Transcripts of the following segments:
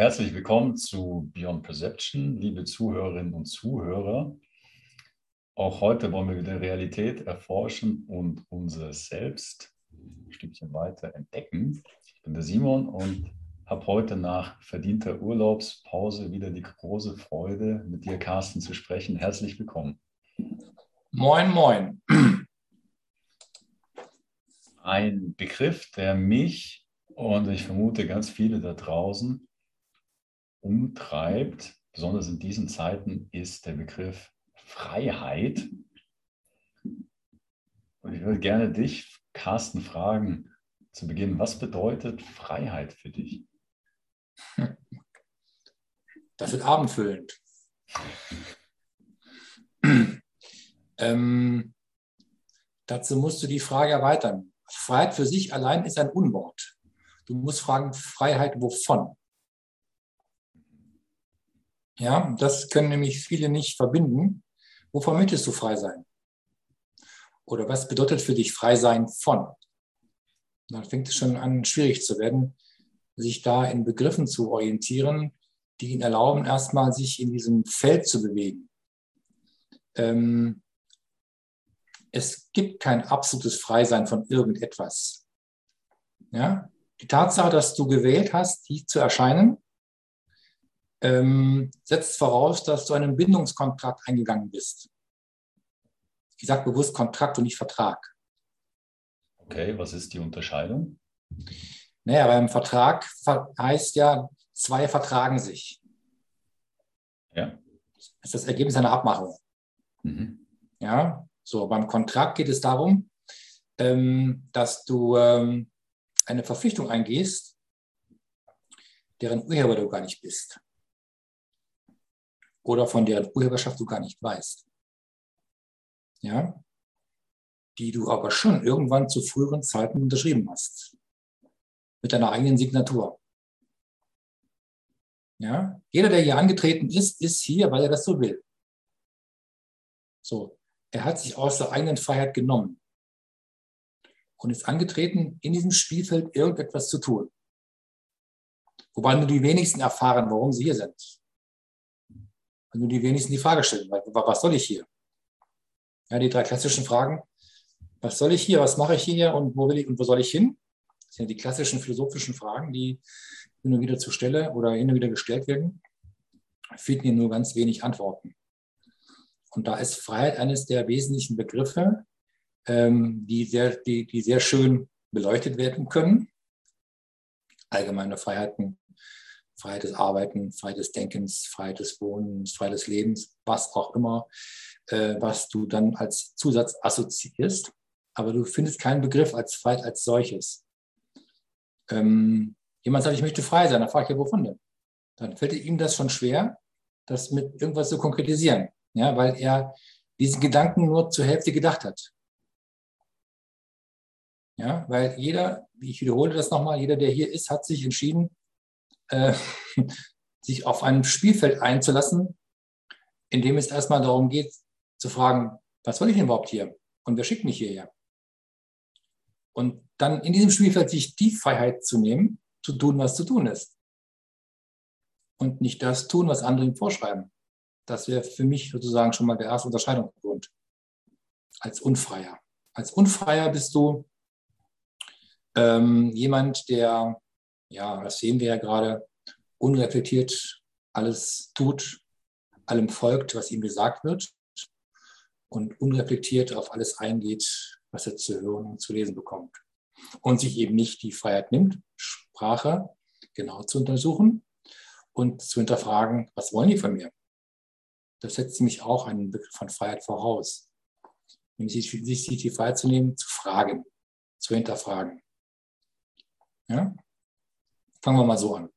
Herzlich willkommen zu Beyond Perception, liebe Zuhörerinnen und Zuhörer. Auch heute wollen wir wieder Realität erforschen und unser Selbst ein Stückchen weiter entdecken. Ich bin der Simon und habe heute nach verdienter Urlaubspause wieder die große Freude, mit dir, Carsten, zu sprechen. Herzlich willkommen. Moin, moin. Ein Begriff, der mich und ich vermute ganz viele da draußen umtreibt, besonders in diesen Zeiten, ist der Begriff Freiheit. Und ich würde gerne dich, Carsten, fragen zu Beginn, was bedeutet Freiheit für dich? Das wird abendfüllend. ähm, dazu musst du die Frage erweitern. Freiheit für sich allein ist ein Unwort. Du musst fragen, Freiheit wovon? Ja, das können nämlich viele nicht verbinden. Wovon möchtest du frei sein? Oder was bedeutet für dich frei sein von? Dann fängt es schon an, schwierig zu werden, sich da in Begriffen zu orientieren, die ihnen erlauben, erstmal sich in diesem Feld zu bewegen. Ähm, es gibt kein absolutes Freisein von irgendetwas. Ja? Die Tatsache, dass du gewählt hast, hier zu erscheinen, ähm, setzt voraus, dass du einen Bindungskontrakt eingegangen bist. Ich sage bewusst Kontrakt und nicht Vertrag. Okay, was ist die Unterscheidung? Naja, beim Vertrag heißt ja, zwei vertragen sich. Ja. Das ist das Ergebnis einer Abmachung. Mhm. Ja, so beim Kontrakt geht es darum, ähm, dass du ähm, eine Verpflichtung eingehst, deren Urheber du gar nicht bist oder von deren Urheberschaft du gar nicht weißt. Ja? Die du aber schon irgendwann zu früheren Zeiten unterschrieben hast. Mit deiner eigenen Signatur. Ja? Jeder, der hier angetreten ist, ist hier, weil er das so will. So. Er hat sich aus der eigenen Freiheit genommen und ist angetreten, in diesem Spielfeld irgendetwas zu tun. Wobei nur die wenigsten erfahren, warum sie hier sind nur die wenigsten die Frage stellen, was soll ich hier? Ja, die drei klassischen Fragen, was soll ich hier, was mache ich hier und wo will ich und wo soll ich hin? Das sind die klassischen philosophischen Fragen, die und wieder zu stelle oder und wieder gestellt werden, finden hier nur ganz wenig Antworten. Und da ist Freiheit eines der wesentlichen Begriffe, ähm, die, sehr, die, die sehr schön beleuchtet werden können. Allgemeine Freiheiten Freiheit des Arbeiten, Freiheit des Denkens, Freiheit des Wohnens, Freiheit des Lebens, was auch immer, äh, was du dann als Zusatz assoziierst. Aber du findest keinen Begriff als Freiheit als solches. Ähm, jemand sagt, ich möchte frei sein, dann frage ich ja, wovon denn? Dann fällt ihm das schon schwer, das mit irgendwas zu konkretisieren, ja, weil er diesen Gedanken nur zur Hälfte gedacht hat. Ja, weil jeder, ich wiederhole das nochmal, jeder, der hier ist, hat sich entschieden, äh, sich auf ein Spielfeld einzulassen, in dem es erstmal darum geht, zu fragen, was soll ich denn überhaupt hier? Und wer schickt mich hierher? Und dann in diesem Spielfeld sich die Freiheit zu nehmen, zu tun, was zu tun ist. Und nicht das tun, was andere ihm vorschreiben. Das wäre für mich sozusagen schon mal der erste Unterscheidungsgrund. Als Unfreier. Als Unfreier bist du ähm, jemand, der ja, das sehen wir ja gerade, unreflektiert alles tut, allem folgt, was ihm gesagt wird und unreflektiert auf alles eingeht, was er zu hören und zu lesen bekommt. Und sich eben nicht die Freiheit nimmt, Sprache genau zu untersuchen und zu hinterfragen, was wollen die von mir? Das setzt nämlich auch einen Begriff von Freiheit voraus. Nämlich sich die Freiheit zu nehmen, zu fragen, zu hinterfragen. Ja? Fangen wir mal so an.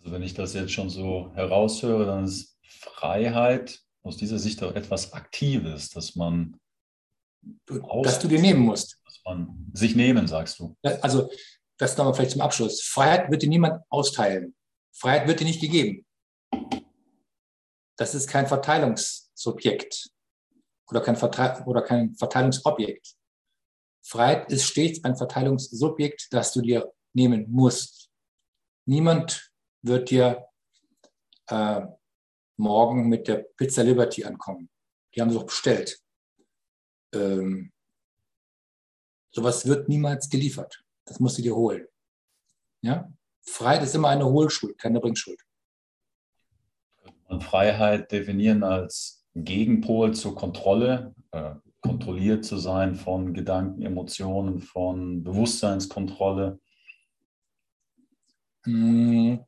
Also wenn ich das jetzt schon so heraushöre, dann ist Freiheit aus dieser Sicht auch etwas Aktives, dass man dass du dir nehmen musst. Dass man sich nehmen, sagst du. Also das nochmal vielleicht zum Abschluss. Freiheit wird dir niemand austeilen. Freiheit wird dir nicht gegeben. Das ist kein Verteilungssubjekt oder kein, Verteil oder kein Verteilungsobjekt. Freiheit ist stets ein Verteilungssubjekt, das du dir nehmen musst. Niemand wird dir äh, morgen mit der Pizza Liberty ankommen. Die haben sie doch bestellt. Ähm, sowas wird niemals geliefert. Das musst du dir holen. Ja? Freiheit ist immer eine Hohlschuld, keine Bringschuld. Man Freiheit definieren als Gegenpol zur Kontrolle, äh, kontrolliert zu sein von Gedanken, Emotionen, von Bewusstseinskontrolle. Hm.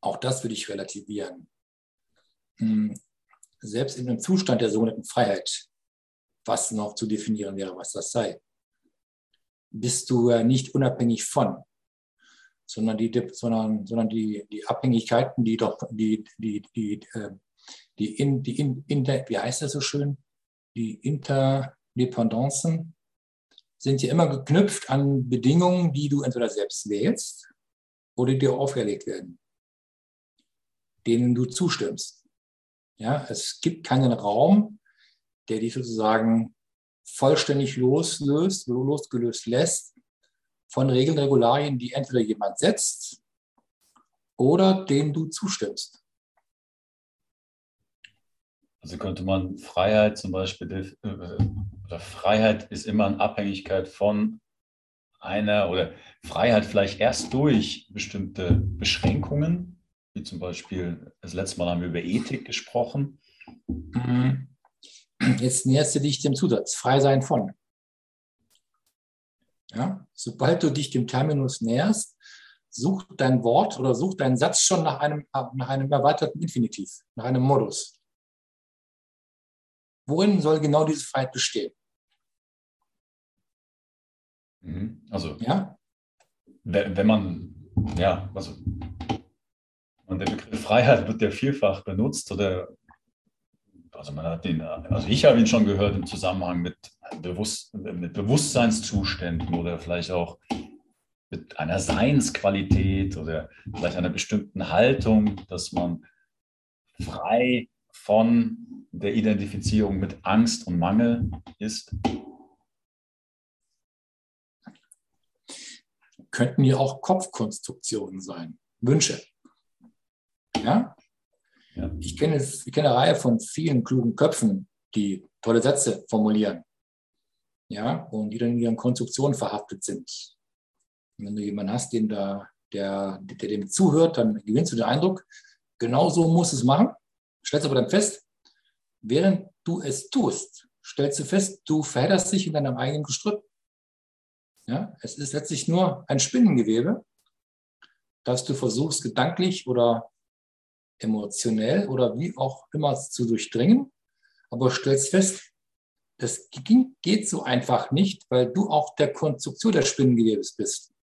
Auch das würde ich relativieren. Hm. Selbst in einem Zustand der sogenannten Freiheit, was noch zu definieren wäre, was das sei, bist du ja nicht unabhängig von, sondern die, sondern, sondern die, die Abhängigkeiten, die doch, die, die, die, äh, die, in, die in, in wie heißt das so schön, die Interdependancen sind ja immer geknüpft an Bedingungen, die du entweder selbst wählst oder dir auferlegt werden, denen du zustimmst. Ja, es gibt keinen Raum, der dich sozusagen vollständig loslöst, losgelöst lässt von Regeln, Regularien, die entweder jemand setzt oder denen du zustimmst. Also könnte man Freiheit zum Beispiel, äh, oder Freiheit ist immer in Abhängigkeit von einer, oder Freiheit vielleicht erst durch bestimmte Beschränkungen, wie zum Beispiel, das letzte Mal haben wir über Ethik gesprochen. Mhm. Jetzt näherst du dich dem Zusatz, frei sein von. Ja? Sobald du dich dem Terminus näherst, such dein Wort oder such deinen Satz schon nach einem, nach einem erweiterten Infinitiv, nach einem Modus. Worin soll genau diese Freiheit bestehen? Mhm. Also, ja? wenn man, ja, also und der Begriff Freiheit wird ja vielfach benutzt oder also man hat den, also ich habe ihn schon gehört im Zusammenhang mit, Bewusst, mit Bewusstseinszuständen oder vielleicht auch mit einer Seinsqualität oder vielleicht einer bestimmten Haltung, dass man frei von der Identifizierung mit Angst und Mangel ist? Könnten ja auch Kopfkonstruktionen sein, Wünsche. Ja? ja. Ich, kenne, ich kenne eine Reihe von vielen klugen Köpfen, die tolle Sätze formulieren. Ja, und die dann in ihren Konstruktionen verhaftet sind. Und wenn du jemanden hast, den da, der, der dem zuhört, dann gewinnst du den Eindruck, genau so muss es machen stellst aber dann fest, während du es tust, stellst du fest, du verhedderst dich in deinem eigenen Gestrüpp. Ja, es ist letztlich nur ein Spinnengewebe, das du versuchst, gedanklich oder emotionell oder wie auch immer zu durchdringen, aber stellst fest, das geht so einfach nicht, weil du auch der Konstruktion des Spinnengewebes bist.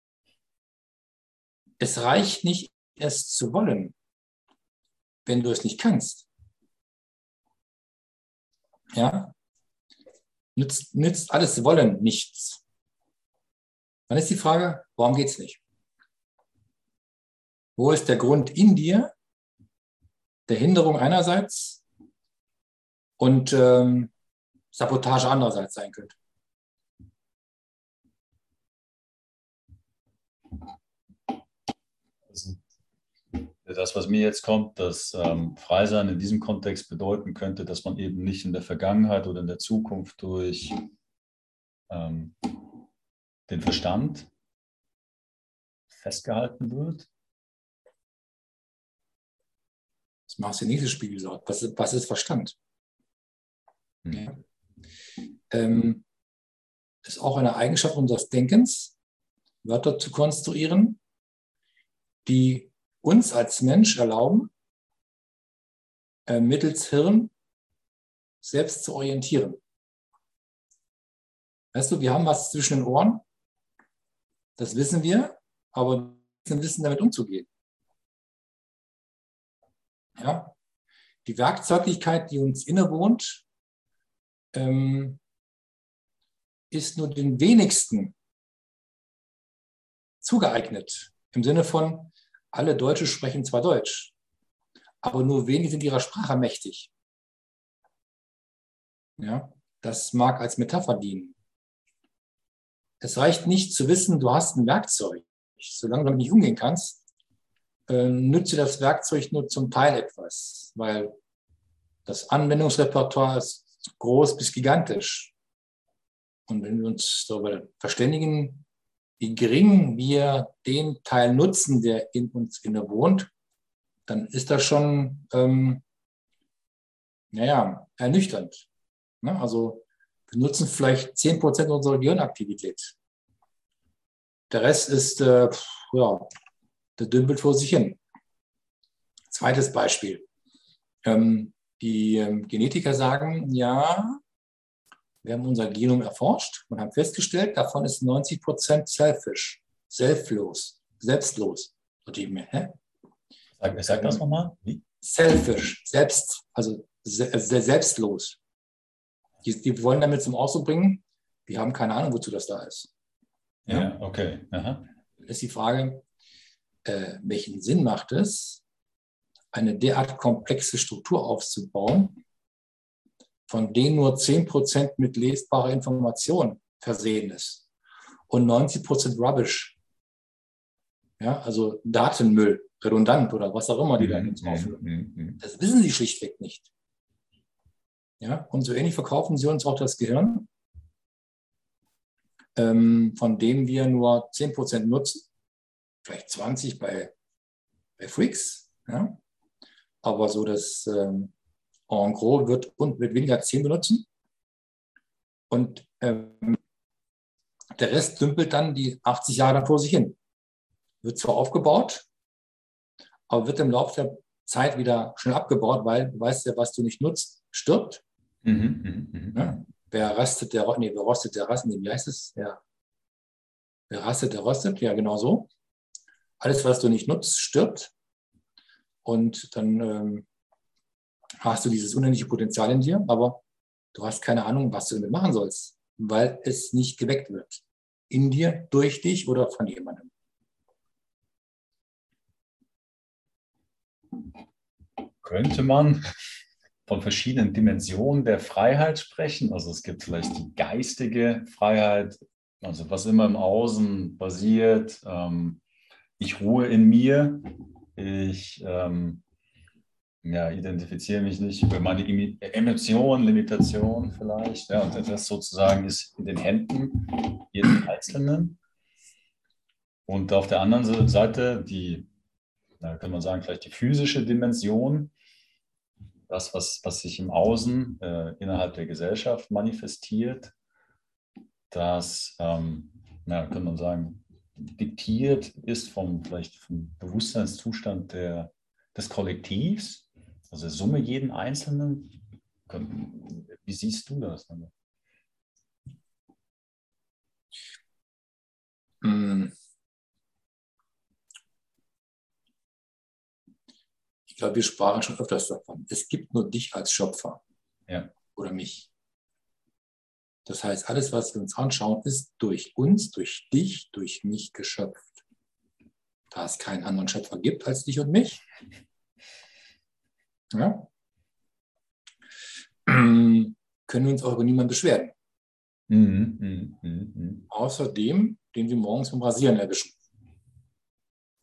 Es reicht nicht, es zu wollen, wenn du es nicht kannst. Ja? Nützt, nützt alles Wollen nichts. Dann ist die Frage, warum geht es nicht? Wo ist der Grund in dir der Hinderung einerseits und ähm, Sabotage andererseits sein könnte? Das, was mir jetzt kommt, dass ähm, Freisein in diesem Kontext bedeuten könnte, dass man eben nicht in der Vergangenheit oder in der Zukunft durch ähm, den Verstand festgehalten wird. Das machst du nächstes Spiegelsaut. Was, was ist Verstand? Hm. Ja. Ähm, ist auch eine Eigenschaft unseres Denkens, Wörter zu konstruieren, die uns als Mensch erlauben, äh, mittels Hirn selbst zu orientieren. Weißt du, wir haben was zwischen den Ohren, das wissen wir, aber wir wissen damit umzugehen. Ja? Die Werkzeuglichkeit, die uns innewohnt, ähm, ist nur den wenigsten zugeeignet. Im Sinne von, alle Deutsche sprechen zwar Deutsch, aber nur wenige sind ihrer Sprache mächtig. Ja, das mag als Metapher dienen. Es reicht nicht zu wissen, du hast ein Werkzeug. Solange du damit nicht umgehen kannst, äh, nütze das Werkzeug nur zum Teil etwas, weil das Anwendungsrepertoire ist groß bis gigantisch. Und wenn wir uns darüber verständigen, wie gering wir den Teil nutzen, der in uns inne wohnt, dann ist das schon, ähm, naja, ernüchternd. Ne? Also wir nutzen vielleicht 10% unserer Gehirnaktivität. Der Rest ist, äh, ja, der dümpelt vor sich hin. Zweites Beispiel. Ähm, die ähm, Genetiker sagen, ja, wir haben unser Genom erforscht und haben festgestellt, davon ist 90 Prozent selfish, selbstlos, selbstlos. Und ich mir, hä? Sag, sag das nochmal. Wie? Selfish, selbst, also se selbstlos. Die, die, wollen damit zum Ausdruck bringen, wir haben keine Ahnung, wozu das da ist. Ja, ja okay. Aha. ist die Frage, äh, welchen Sinn macht es, eine derart komplexe Struktur aufzubauen, von denen nur 10% mit lesbarer Information versehen ist und 90% Rubbish. Ja, also Datenmüll, redundant oder was auch immer die da aufführen. Mhm, mhm, mhm. Das wissen sie schlichtweg nicht. Ja, und so ähnlich verkaufen sie uns auch das Gehirn, ähm, von dem wir nur 10% nutzen, vielleicht 20 bei, bei Freaks. Ja? Aber so das ähm, en gros wird, und wird weniger 10 benutzen. Und ähm, der Rest dümpelt dann die 80 Jahre vor sich hin. Wird zwar aufgebaut, aber wird im Laufe der Zeit wieder schnell abgebaut, weil du weißt ja, was du nicht nutzt, stirbt. Mhm, mh, mh. Ja, wer rastet, der, nee, wer rostet, der rastet, wie heißt es? Ja. Wer rastet, der rostet, ja, genau so. Alles, was du nicht nutzt, stirbt. Und dann ähm, hast du dieses unendliche Potenzial in dir, aber du hast keine Ahnung, was du damit machen sollst, weil es nicht geweckt wird. In dir, durch dich oder von jemandem. Könnte man von verschiedenen Dimensionen der Freiheit sprechen? Also es gibt vielleicht die geistige Freiheit, also was immer im Außen basiert. Ähm, ich ruhe in mir, ich ähm, ja, identifiziere mich nicht über meine Emotionen, Limitationen vielleicht. Ja, und das sozusagen ist in den Händen jeden Einzelnen. Und auf der anderen Seite die, da kann man sagen, vielleicht die physische Dimension, das, was, was sich im Außen äh, innerhalb der Gesellschaft manifestiert, das, ähm, ja, kann man sagen, diktiert ist vom, vielleicht vom Bewusstseinszustand der, des Kollektivs also Summe jeden Einzelnen. Wie siehst du das? Hm. Ich glaube, wir sprachen schon öfters davon. Es gibt nur dich als Schöpfer ja. oder mich. Das heißt, alles, was wir uns anschauen, ist durch uns, durch dich, durch mich geschöpft. Da es keinen anderen Schöpfer gibt als dich und mich, ja? können wir uns auch über niemanden beschweren. Mhm, mh, mh, mh. Außer dem, den wir morgens beim Rasieren erwischen.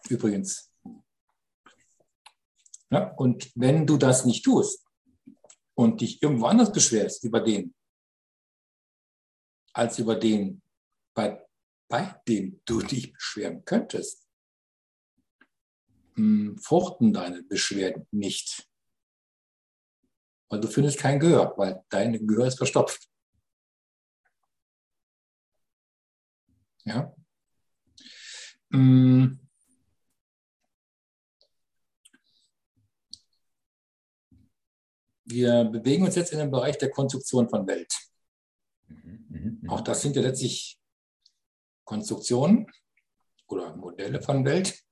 Übrigens. Ja, und wenn du das nicht tust und dich irgendwo anders beschwerst über den, als über den, bei, bei dem du dich beschweren könntest, fruchten deine Beschwerden nicht weil du findest kein Gehör, weil dein Gehör ist verstopft. Ja. Mm. Wir bewegen uns jetzt in den Bereich der Konstruktion von Welt. Mhm, mhm, Auch das sind ja letztlich Konstruktionen oder Modelle von Welt,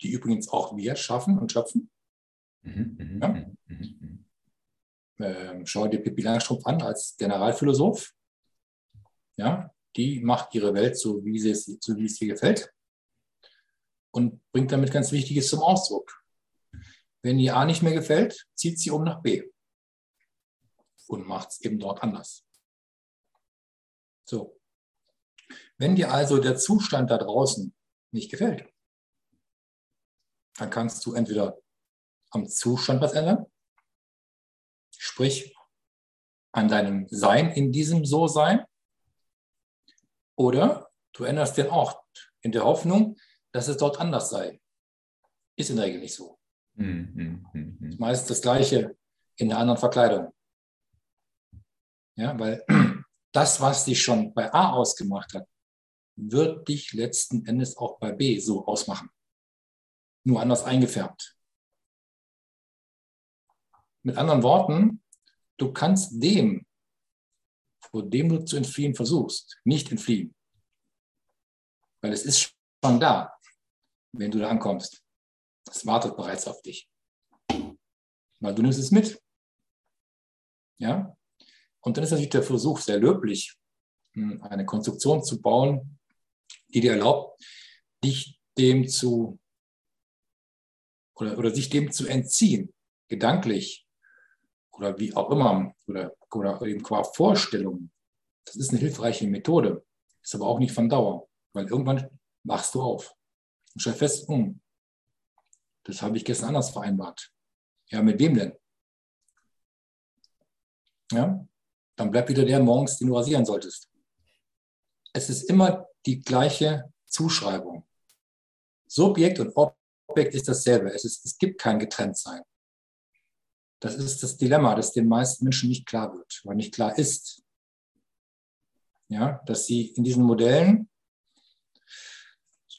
die übrigens auch wir schaffen und schöpfen. Mhm, mhm, ja? Mhm, ähm, schau dir Pippi Langstrumpf an als Generalphilosoph. Ja, die macht ihre Welt so, wie, sie es, so wie es ihr gefällt und bringt damit ganz Wichtiges zum Ausdruck. Wenn ihr A nicht mehr gefällt, zieht sie um nach B und macht es eben dort anders. So. Wenn dir also der Zustand da draußen nicht gefällt, dann kannst du entweder am Zustand was ändern, sprich an deinem Sein in diesem So-Sein, oder du änderst den Ort in der Hoffnung, dass es dort anders sei. Ist in der Regel nicht so. Mhm, mh, mh. Meist das Gleiche in einer anderen Verkleidung. Ja, weil das, was dich schon bei A ausgemacht hat, wird dich letzten Endes auch bei B so ausmachen. Nur anders eingefärbt. Mit anderen Worten, du kannst dem, vor dem du zu entfliehen versuchst, nicht entfliehen. Weil es ist schon da, wenn du da ankommst. Es wartet bereits auf dich. Weil du nimmst es mit. Ja? Und dann ist natürlich der Versuch sehr löblich, hm, eine Konstruktion zu bauen, die dir erlaubt, dich dem zu oder, oder sich dem zu entziehen, gedanklich oder wie auch immer, oder, oder eben qua Vorstellung. Das ist eine hilfreiche Methode, ist aber auch nicht von Dauer, weil irgendwann wachst du auf und stellst fest, hm, das habe ich gestern anders vereinbart. Ja, mit wem denn? Ja, dann bleibt wieder der morgens, den du rasieren solltest. Es ist immer die gleiche Zuschreibung. Subjekt und Objekt ist dasselbe. Es, ist, es gibt kein Getrenntsein. Das ist das Dilemma, das den meisten Menschen nicht klar wird, weil nicht klar ist. Ja, dass sie in diesen Modellen,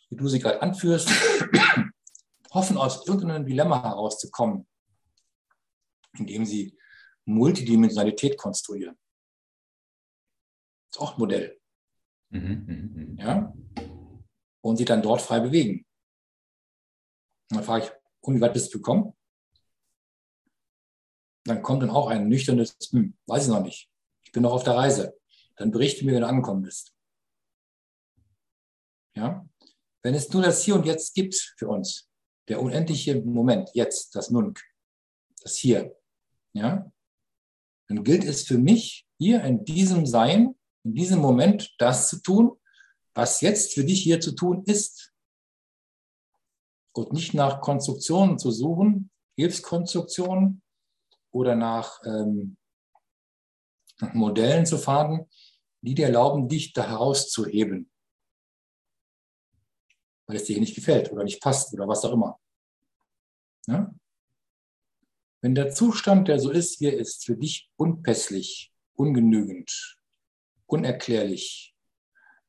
wie du sie gerade anführst, hoffen, aus irgendeinem Dilemma herauszukommen, indem sie Multidimensionalität konstruieren. Das ist auch ein Modell. Mhm, mh, mh. Ja? Und sie dann dort frei bewegen. Und dann frage ich, und wie weit bist du gekommen? Dann kommt dann auch ein nüchternes, hm, weiß ich noch nicht. Ich bin noch auf der Reise. Dann berichte mir, wenn du angekommen bist. Ja? Wenn es nur das Hier und Jetzt gibt für uns, der unendliche Moment, jetzt, das Nunc, das Hier, ja, dann gilt es für mich, hier in diesem Sein, in diesem Moment das zu tun, was jetzt für dich hier zu tun ist. Und nicht nach Konstruktionen zu suchen, Hilfskonstruktionen oder nach, ähm, Modellen zu fahren, die dir erlauben, dich da herauszuheben. Weil es dir nicht gefällt oder nicht passt oder was auch immer. Ja? Wenn der Zustand, der so ist, wie er ist, für dich unpässlich, ungenügend, unerklärlich,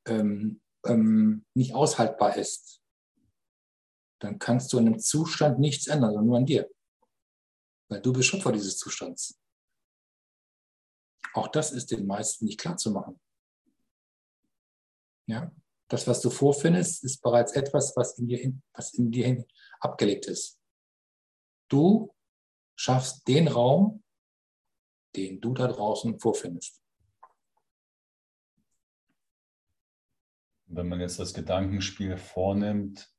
ähm, ähm, nicht aushaltbar ist, dann kannst du an dem Zustand nichts ändern, sondern nur an dir. Weil du bist Schöpfer dieses Zustands. Auch das ist den meisten nicht klar zu machen. Ja? Das, was du vorfindest, ist bereits etwas, was in dir, was in dir abgelegt ist. Du schaffst den Raum, den du da draußen vorfindest. Wenn man jetzt das Gedankenspiel vornimmt,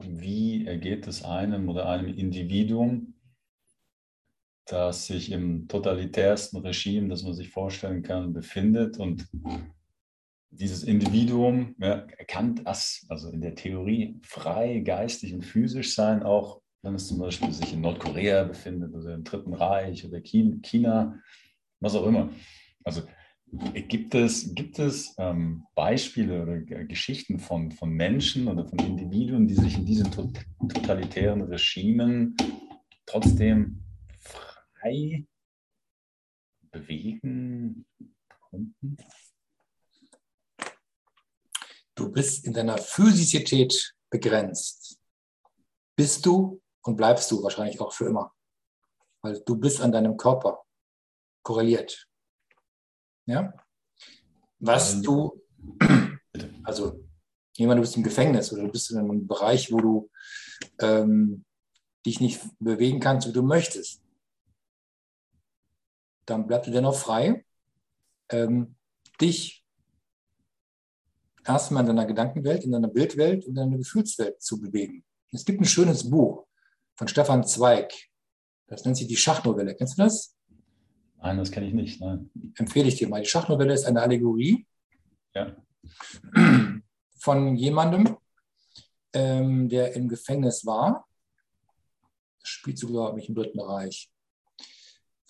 wie ergeht es einem oder einem Individuum, das sich im totalitärsten Regime, das man sich vorstellen kann, befindet und dieses Individuum ja, kann das, also in der Theorie, frei, geistig und physisch sein, auch wenn es zum Beispiel sich in Nordkorea befindet oder im Dritten Reich oder China, was auch immer. Also gibt es, gibt es ähm, Beispiele oder Geschichten von, von Menschen oder von Individuen, die sich in diesen totalitären Regimen trotzdem frei bewegen konnten? Du bist in deiner Physizität begrenzt. Bist du und bleibst du wahrscheinlich auch für immer. Weil du bist an deinem Körper korreliert. Ja? Was du, also jemand, du bist im Gefängnis oder du bist in einem Bereich, wo du ähm, dich nicht bewegen kannst, wie du möchtest, dann bleibst du dennoch frei, ähm, dich erstmal in deiner Gedankenwelt, in deiner Bildwelt und in deiner Gefühlswelt zu bewegen. Es gibt ein schönes Buch, von Stefan Zweig. Das nennt sich die Schachnovelle. Kennst du das? Nein, das kenne ich nicht. Nein. Empfehle ich dir mal. Die Schachnovelle ist eine Allegorie. Ja. von jemandem, ähm, der im Gefängnis war. Das spielt so, glaube ich, im Dritten Reich.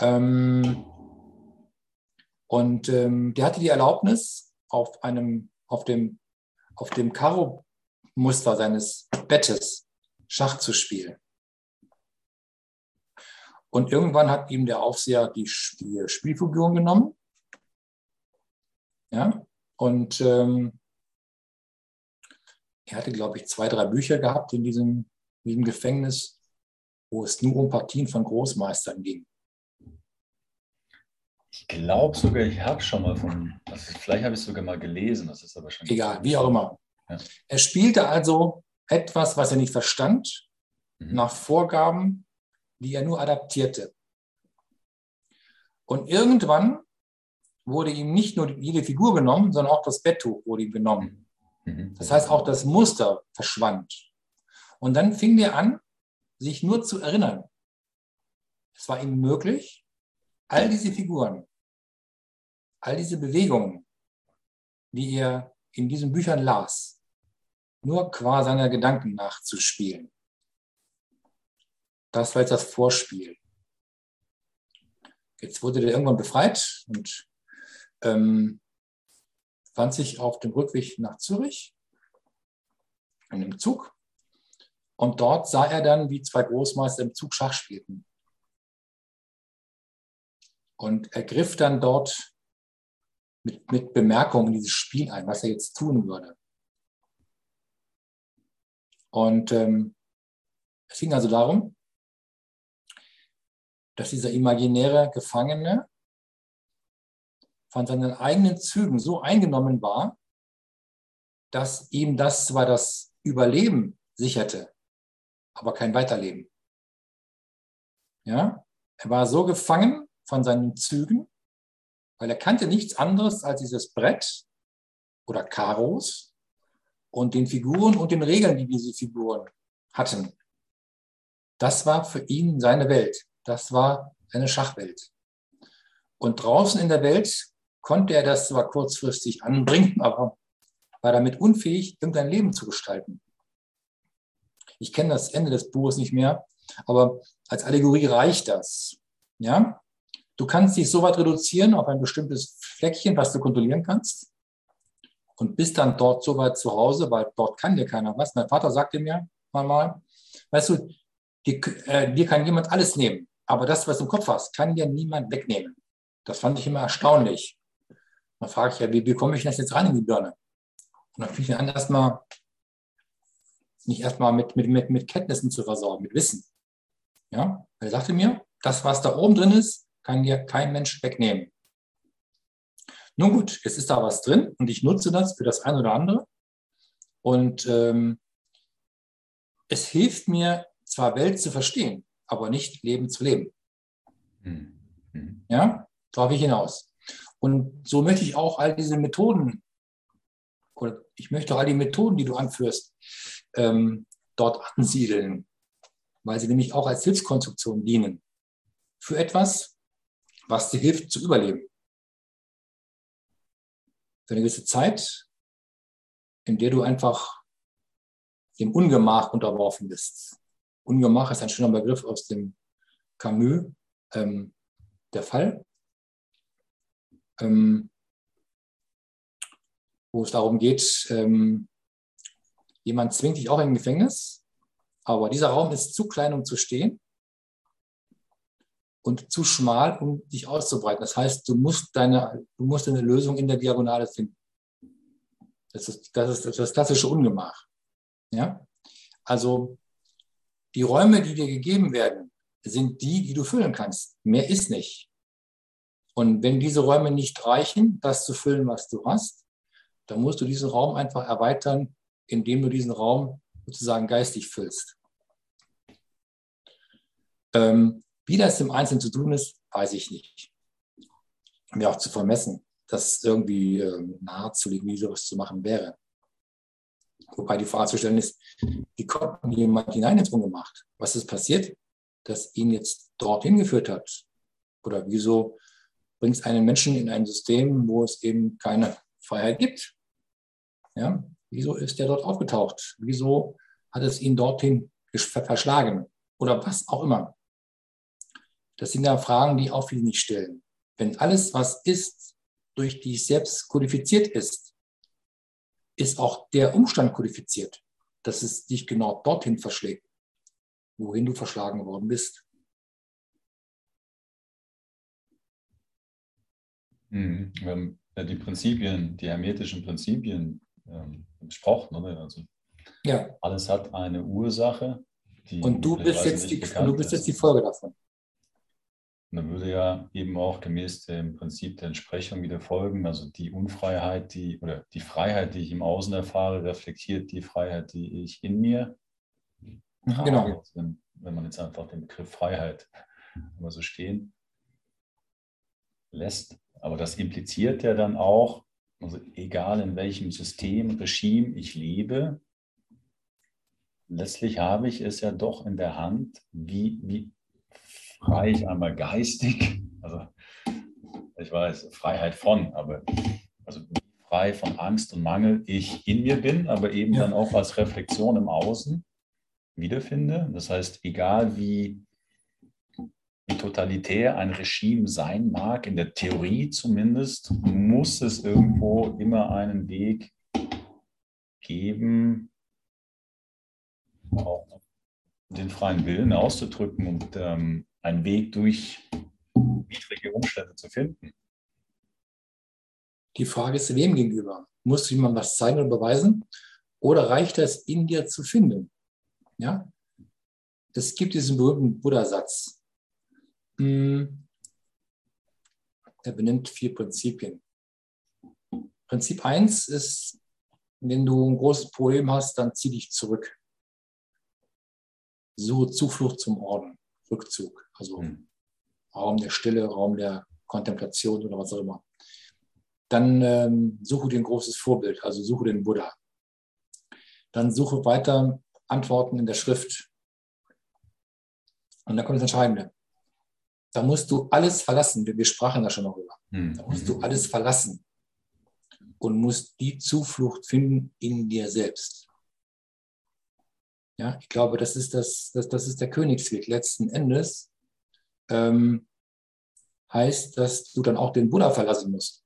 Ähm, und ähm, der hatte die Erlaubnis, auf, einem, auf dem, auf dem Karo-Muster seines Bettes Schach zu spielen. Und irgendwann hat ihm der Aufseher die, die Spielfiguren genommen. Ja, und ähm, er hatte, glaube ich, zwei, drei Bücher gehabt in diesem, in diesem Gefängnis, wo es nur um Partien von Großmeistern ging. Ich glaube sogar, ich habe schon mal von, also vielleicht habe ich es sogar mal gelesen, das ist aber schon. Egal, wie auch immer. Ja. Er spielte also etwas, was er nicht verstand, mhm. nach Vorgaben, die er nur adaptierte. Und irgendwann wurde ihm nicht nur jede Figur genommen, sondern auch das Betttuch wurde ihm genommen. Mhm. Das heißt, auch das Muster verschwand. Und dann fing er an, sich nur zu erinnern. Es war ihm möglich, all diese Figuren, all diese Bewegungen, die er in diesen Büchern las, nur qua seiner Gedanken nachzuspielen. Das war jetzt das Vorspiel. Jetzt wurde der irgendwann befreit und ähm, fand sich auf dem Rückweg nach Zürich in einem Zug. Und dort sah er dann, wie zwei Großmeister im Zug Schach spielten. Und er griff dann dort mit, mit Bemerkungen dieses Spiel ein, was er jetzt tun würde. Und ähm, es ging also darum, dass dieser imaginäre Gefangene von seinen eigenen Zügen so eingenommen war, dass ihm das zwar das Überleben sicherte, aber kein Weiterleben. Ja, er war so gefangen von seinen Zügen, weil er kannte nichts anderes als dieses Brett oder Karos und den Figuren und den Regeln, die diese Figuren hatten. Das war für ihn seine Welt. Das war seine Schachwelt. Und draußen in der Welt konnte er das zwar kurzfristig anbringen, aber war damit unfähig, irgendein Leben zu gestalten. Ich kenne das Ende des Buches nicht mehr, aber als Allegorie reicht das. Ja? Du kannst dich so weit reduzieren auf ein bestimmtes Fleckchen, was du kontrollieren kannst und bist dann dort so weit zu Hause, weil dort kann dir keiner was. Mein Vater sagte mir mal, weißt du, dir, äh, dir kann jemand alles nehmen, aber das, was du im Kopf hast, kann dir niemand wegnehmen. Das fand ich immer erstaunlich. Dann frage ich ja, wie bekomme ich das jetzt rein in die Birne? Und dann fing ich an, erstmal nicht erstmal mit, mit, mit, mit Kenntnissen zu versorgen, mit Wissen. Ja, er sagte mir, das, was da oben drin ist, kann dir kein Mensch wegnehmen. Nun gut, jetzt ist da was drin und ich nutze das für das eine oder andere. Und ähm, es hilft mir zwar Welt zu verstehen, aber nicht Leben zu leben. Mhm. Ja, darauf ich hinaus. Und so möchte ich auch all diese Methoden, oder ich möchte auch all die Methoden, die du anführst, ähm, dort ansiedeln, weil sie nämlich auch als Hilfskonstruktion dienen. Für etwas, was dir hilft zu überleben. Für eine gewisse Zeit, in der du einfach dem Ungemach unterworfen bist. Ungemach ist ein schöner Begriff aus dem Camus, ähm, der Fall, ähm, wo es darum geht, ähm, jemand zwingt dich auch in ein Gefängnis, aber dieser Raum ist zu klein, um zu stehen und zu schmal, um dich auszubreiten. Das heißt, du musst deine, du musst eine Lösung in der Diagonale finden. Das ist das, ist das klassische Ungemach. Ja? Also die Räume, die dir gegeben werden, sind die, die du füllen kannst. Mehr ist nicht. Und wenn diese Räume nicht reichen, das zu füllen, was du hast, dann musst du diesen Raum einfach erweitern, indem du diesen Raum sozusagen geistig füllst. Ähm, wie das im Einzelnen zu tun ist, weiß ich nicht. Mir auch zu vermessen, das irgendwie nahezulegen, wie sowas zu machen wäre. Wobei die Frage zu stellen ist, wie konnten jemand hineingezwungen gemacht? Was ist passiert, das ihn jetzt dorthin geführt hat? Oder wieso bringt es einen Menschen in ein System, wo es eben keine Freiheit gibt? Ja? Wieso ist der dort aufgetaucht? Wieso hat es ihn dorthin verschlagen? Oder was auch immer. Das sind ja Fragen, die auch viele nicht stellen. Wenn alles, was ist, durch dich selbst kodifiziert ist, ist auch der Umstand kodifiziert, dass es dich genau dorthin verschlägt, wohin du verschlagen worden bist. Wir haben ja die Prinzipien, die hermetischen Prinzipien ähm, besprochen, oder? Also ja. alles hat eine Ursache. und du bist, jetzt die, du bist jetzt die Folge davon. Und dann würde ja eben auch gemäß dem Prinzip der Entsprechung wieder folgen, also die Unfreiheit, die oder die Freiheit, die ich im Außen erfahre, reflektiert die Freiheit, die ich in mir habe. Genau. Wenn, wenn man jetzt einfach den Begriff Freiheit immer so stehen lässt. Aber das impliziert ja dann auch, also egal in welchem System, Regime ich lebe, letztlich habe ich es ja doch in der Hand, wie, wie frei ich einmal geistig, also ich weiß, Freiheit von, aber also frei von Angst und Mangel ich in mir bin, aber eben ja. dann auch als Reflexion im Außen wiederfinde. Das heißt, egal wie, wie totalitär ein Regime sein mag, in der Theorie zumindest, muss es irgendwo immer einen Weg geben, auch den freien Willen auszudrücken und ähm, einen Weg durch widrige Umstände zu finden. Die Frage ist, wem gegenüber? Muss jemand was zeigen oder beweisen? Oder reicht es, in dir zu finden? Ja? Es gibt diesen berühmten Buddha-Satz. Hm. Er benennt vier Prinzipien. Prinzip 1 ist, wenn du ein großes Problem hast, dann zieh dich zurück. Suche Zuflucht zum Orden, Rückzug. Also mhm. Raum der Stille, Raum der Kontemplation oder was auch immer. Dann ähm, suche dir ein großes Vorbild, also suche den Buddha. Dann suche weiter Antworten in der Schrift. Und dann kommt das Entscheidende. Da musst du alles verlassen. Wir, wir sprachen da schon noch drüber. Mhm. Da musst du alles verlassen und musst die Zuflucht finden in dir selbst. Ja, ich glaube, das ist, das, das, das ist der Königsweg. Letzten Endes ähm, heißt, dass du dann auch den Buddha verlassen musst.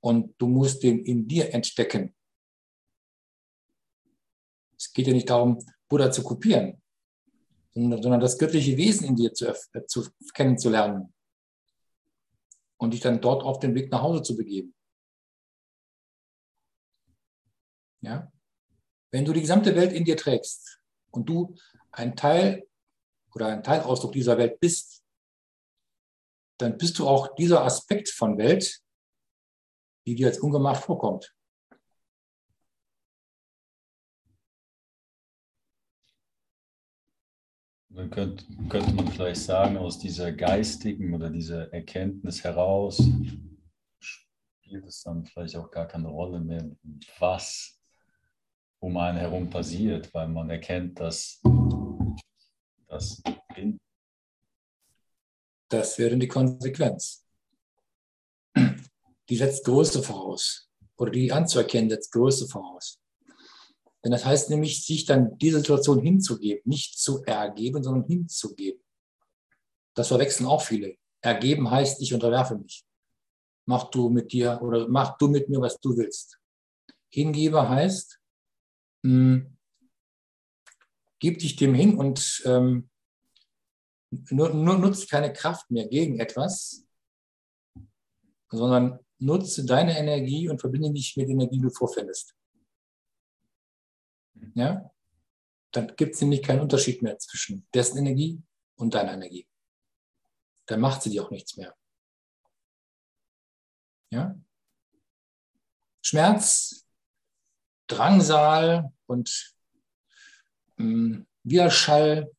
Und du musst den in dir entdecken. Es geht ja nicht darum, Buddha zu kopieren, sondern das göttliche Wesen in dir zu, äh, zu kennenzulernen und dich dann dort auf den Weg nach Hause zu begeben. Ja? Wenn du die gesamte Welt in dir trägst und du ein Teil oder ein Teilausdruck dieser Welt bist, dann bist du auch dieser Aspekt von Welt, die dir als Ungemach vorkommt. Dann könnte, könnte man vielleicht sagen, aus dieser geistigen oder dieser Erkenntnis heraus spielt es dann vielleicht auch gar keine Rolle mehr, was um einen herum passiert, weil man erkennt, dass das bin. Das wäre die Konsequenz. Die setzt Größe voraus. Oder die anzuerkennen, setzt Größe voraus. Denn das heißt nämlich, sich dann diese Situation hinzugeben, nicht zu ergeben, sondern hinzugeben. Das verwechseln auch viele. Ergeben heißt, ich unterwerfe mich. Mach du mit dir oder mach du mit mir, was du willst. Hingeber heißt, mh, hm, gib dich dem hin und ähm, nur, nur nutze keine Kraft mehr gegen etwas, sondern nutze deine Energie und verbinde dich mit der Energie, die du vorfindest. Ja? Dann gibt es nämlich keinen Unterschied mehr zwischen dessen Energie und deiner Energie. Dann macht sie dir auch nichts mehr. Ja? Schmerz Drangsal und ähm, Widerschall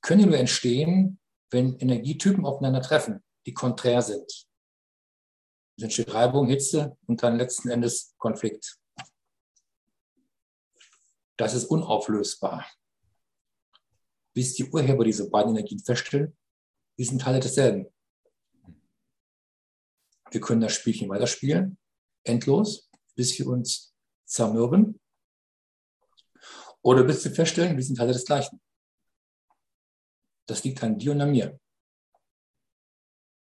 können nur entstehen, wenn Energietypen aufeinander treffen, die konträr sind. Es entsteht Reibung, Hitze und dann letzten Endes Konflikt. Das ist unauflösbar. Bis die Urheber diese beiden Energien feststellen, die sind Teile desselben. Wir können das Spielchen weiterspielen endlos, bis wir uns zermürben. Oder bis wir feststellen, wir sind alle das Gleichen. Das liegt an dir und an mir.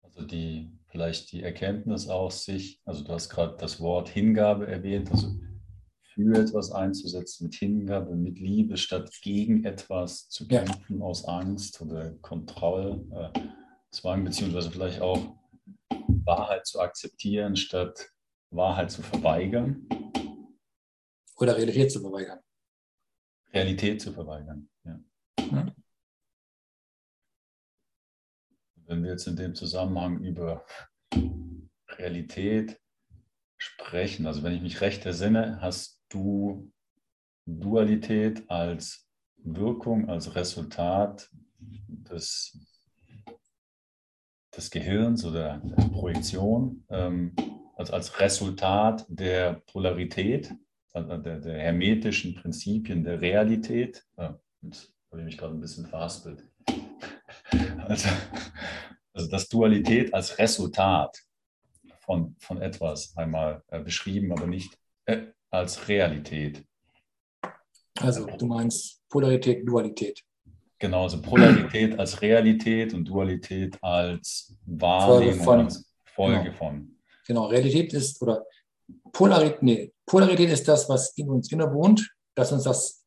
Also die, vielleicht die Erkenntnis aus sich, also du hast gerade das Wort Hingabe erwähnt, also für etwas einzusetzen mit Hingabe, mit Liebe, statt gegen etwas zu kämpfen ja. aus Angst oder Kontrollzwang, äh, beziehungsweise vielleicht auch Wahrheit zu akzeptieren, statt Wahrheit zu verweigern. Oder Realität zu verweigern. Realität zu verweigern, ja. Hm? Wenn wir jetzt in dem Zusammenhang über Realität sprechen, also wenn ich mich recht ersinne, hast du Dualität als Wirkung, als Resultat des, des Gehirns oder der Projektion, ähm, also als Resultat der Polarität also der, der, hermetischen Prinzipien der Realität. Ja, jetzt habe ich mich gerade ein bisschen verhaspelt. Also, also das Dualität als Resultat von, von etwas einmal äh, beschrieben, aber nicht äh, als Realität. Also du meinst Polarität, Dualität. Genau, also Polarität als Realität und Dualität als Wahrnehmung, Folge von. Als Folge genau. von. Genau, Realität ist, oder Polarität, nee, Polarität ist das, was in uns inne wohnt, dass uns das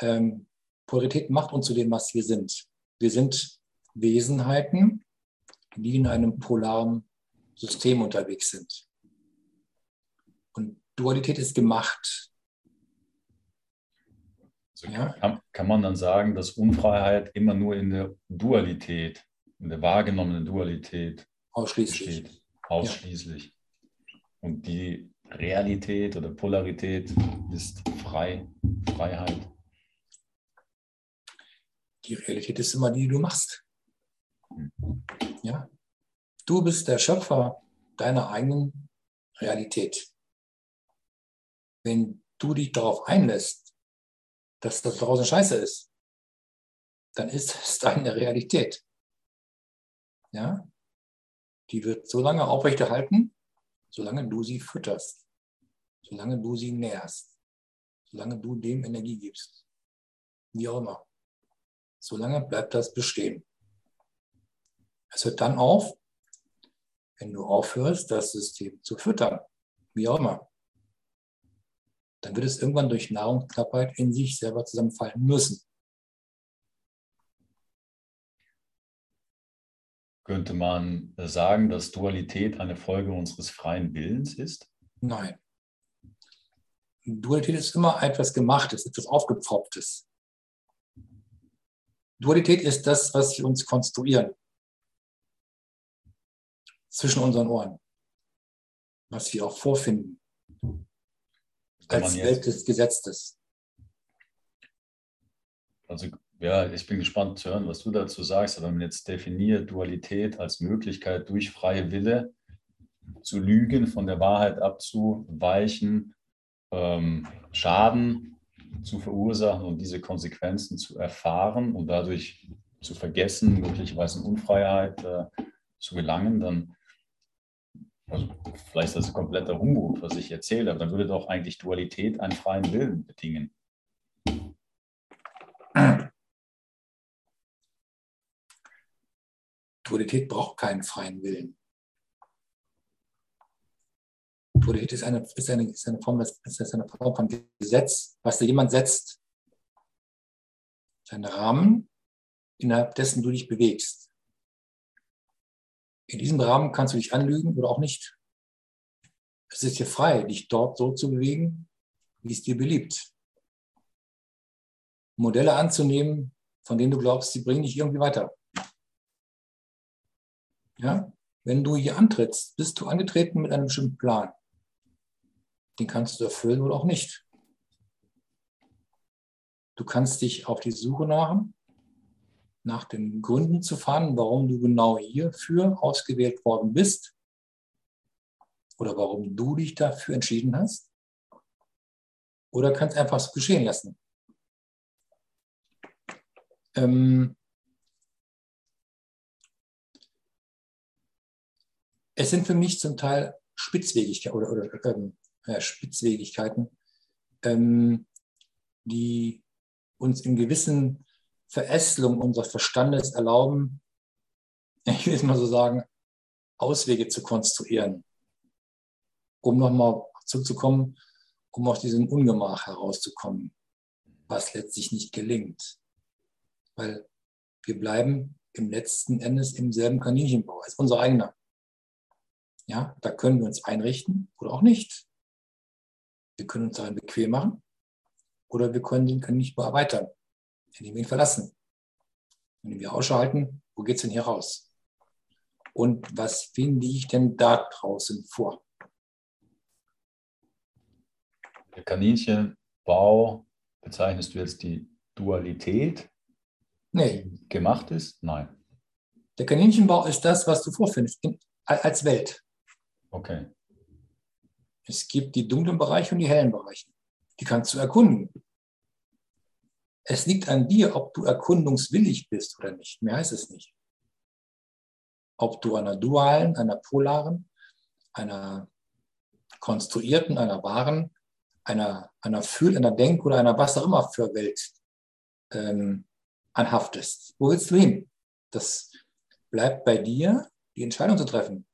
ähm, Polarität macht uns zu dem, was wir sind. Wir sind Wesenheiten, die in einem polaren System unterwegs sind. Und Dualität ist gemacht. Also ja? kann, kann man dann sagen, dass Unfreiheit immer nur in der Dualität, in der wahrgenommenen Dualität ausschließlich. Besteht? Ausschließlich. Ja. Und die Realität oder Polarität ist frei, Freiheit. Die Realität ist immer die, die du machst. Ja? Du bist der Schöpfer deiner eigenen Realität. Wenn du dich darauf einlässt, dass das draußen scheiße ist, dann ist es deine Realität. Ja? Die wird so lange aufrechterhalten, solange du sie fütterst, solange du sie nährst, solange du dem Energie gibst. Wie auch immer. Solange bleibt das bestehen. Es hört dann auf, wenn du aufhörst, das System zu füttern. Wie auch immer. Dann wird es irgendwann durch Nahrungsknappheit in sich selber zusammenfallen müssen. Könnte man sagen, dass Dualität eine Folge unseres freien Willens ist? Nein. Dualität ist immer etwas Gemachtes, etwas Aufgepfropftes. Dualität ist das, was wir uns konstruieren zwischen unseren Ohren, was wir auch vorfinden als Welt des Gesetzes. Also ja, ich bin gespannt zu hören, was du dazu sagst. Aber wenn man jetzt definiert Dualität als Möglichkeit, durch freie Wille zu lügen, von der Wahrheit abzuweichen, ähm, Schaden zu verursachen und diese Konsequenzen zu erfahren und dadurch zu vergessen, möglicherweise in Unfreiheit äh, zu gelangen, dann, also vielleicht ist das ein kompletter Humbug, was ich erzähle, aber dann würde doch eigentlich Dualität einen freien Willen bedingen. Dualität braucht keinen freien Willen. Dualität ist eine, ist eine, ist eine, Form, ist eine Form von Gesetz, was da jemand setzt. Ein Rahmen, innerhalb dessen du dich bewegst. In diesem Rahmen kannst du dich anlügen oder auch nicht. Es ist dir frei, dich dort so zu bewegen, wie es dir beliebt. Modelle anzunehmen, von denen du glaubst, sie bringen dich irgendwie weiter. Ja? Wenn du hier antrittst, bist du angetreten mit einem bestimmten Plan. Den kannst du erfüllen oder auch nicht. Du kannst dich auf die Suche nach, nach den Gründen zu fahren, warum du genau hierfür ausgewählt worden bist oder warum du dich dafür entschieden hast. Oder kannst einfach so geschehen lassen. Ähm, es sind für mich zum Teil Spitzwegigkeit oder, oder ähm, ja, Spitzwegigkeiten, ähm, die uns in gewissen Verästelungen unseres Verstandes erlauben, ich will es mal so sagen, Auswege zu konstruieren, um nochmal zurückzukommen, um aus diesem Ungemach herauszukommen, was letztlich nicht gelingt. Weil wir bleiben im letzten Endes im selben Kaninchenbau als unser eigener. Ja, da können wir uns einrichten oder auch nicht. Wir können uns darin bequem machen oder wir können den Kaninchenbau erweitern, indem wir ihn verlassen. Indem wir Ausschau halten, wo geht es denn hier raus? Und was finde ich denn da draußen vor? Der Kaninchenbau bezeichnest du jetzt die Dualität, nee. die gemacht ist? Nein. Der Kaninchenbau ist das, was du vorfindest als Welt. Okay. Es gibt die dunklen Bereiche und die hellen Bereiche. Die kannst du erkunden. Es liegt an dir, ob du erkundungswillig bist oder nicht. Mehr heißt es nicht. Ob du einer dualen, einer polaren, einer konstruierten, einer wahren einer, einer Fühl-, einer Denk- oder einer was auch immer für Welt ähm, anhaftest. Wo willst du hin? Das bleibt bei dir, die Entscheidung zu treffen.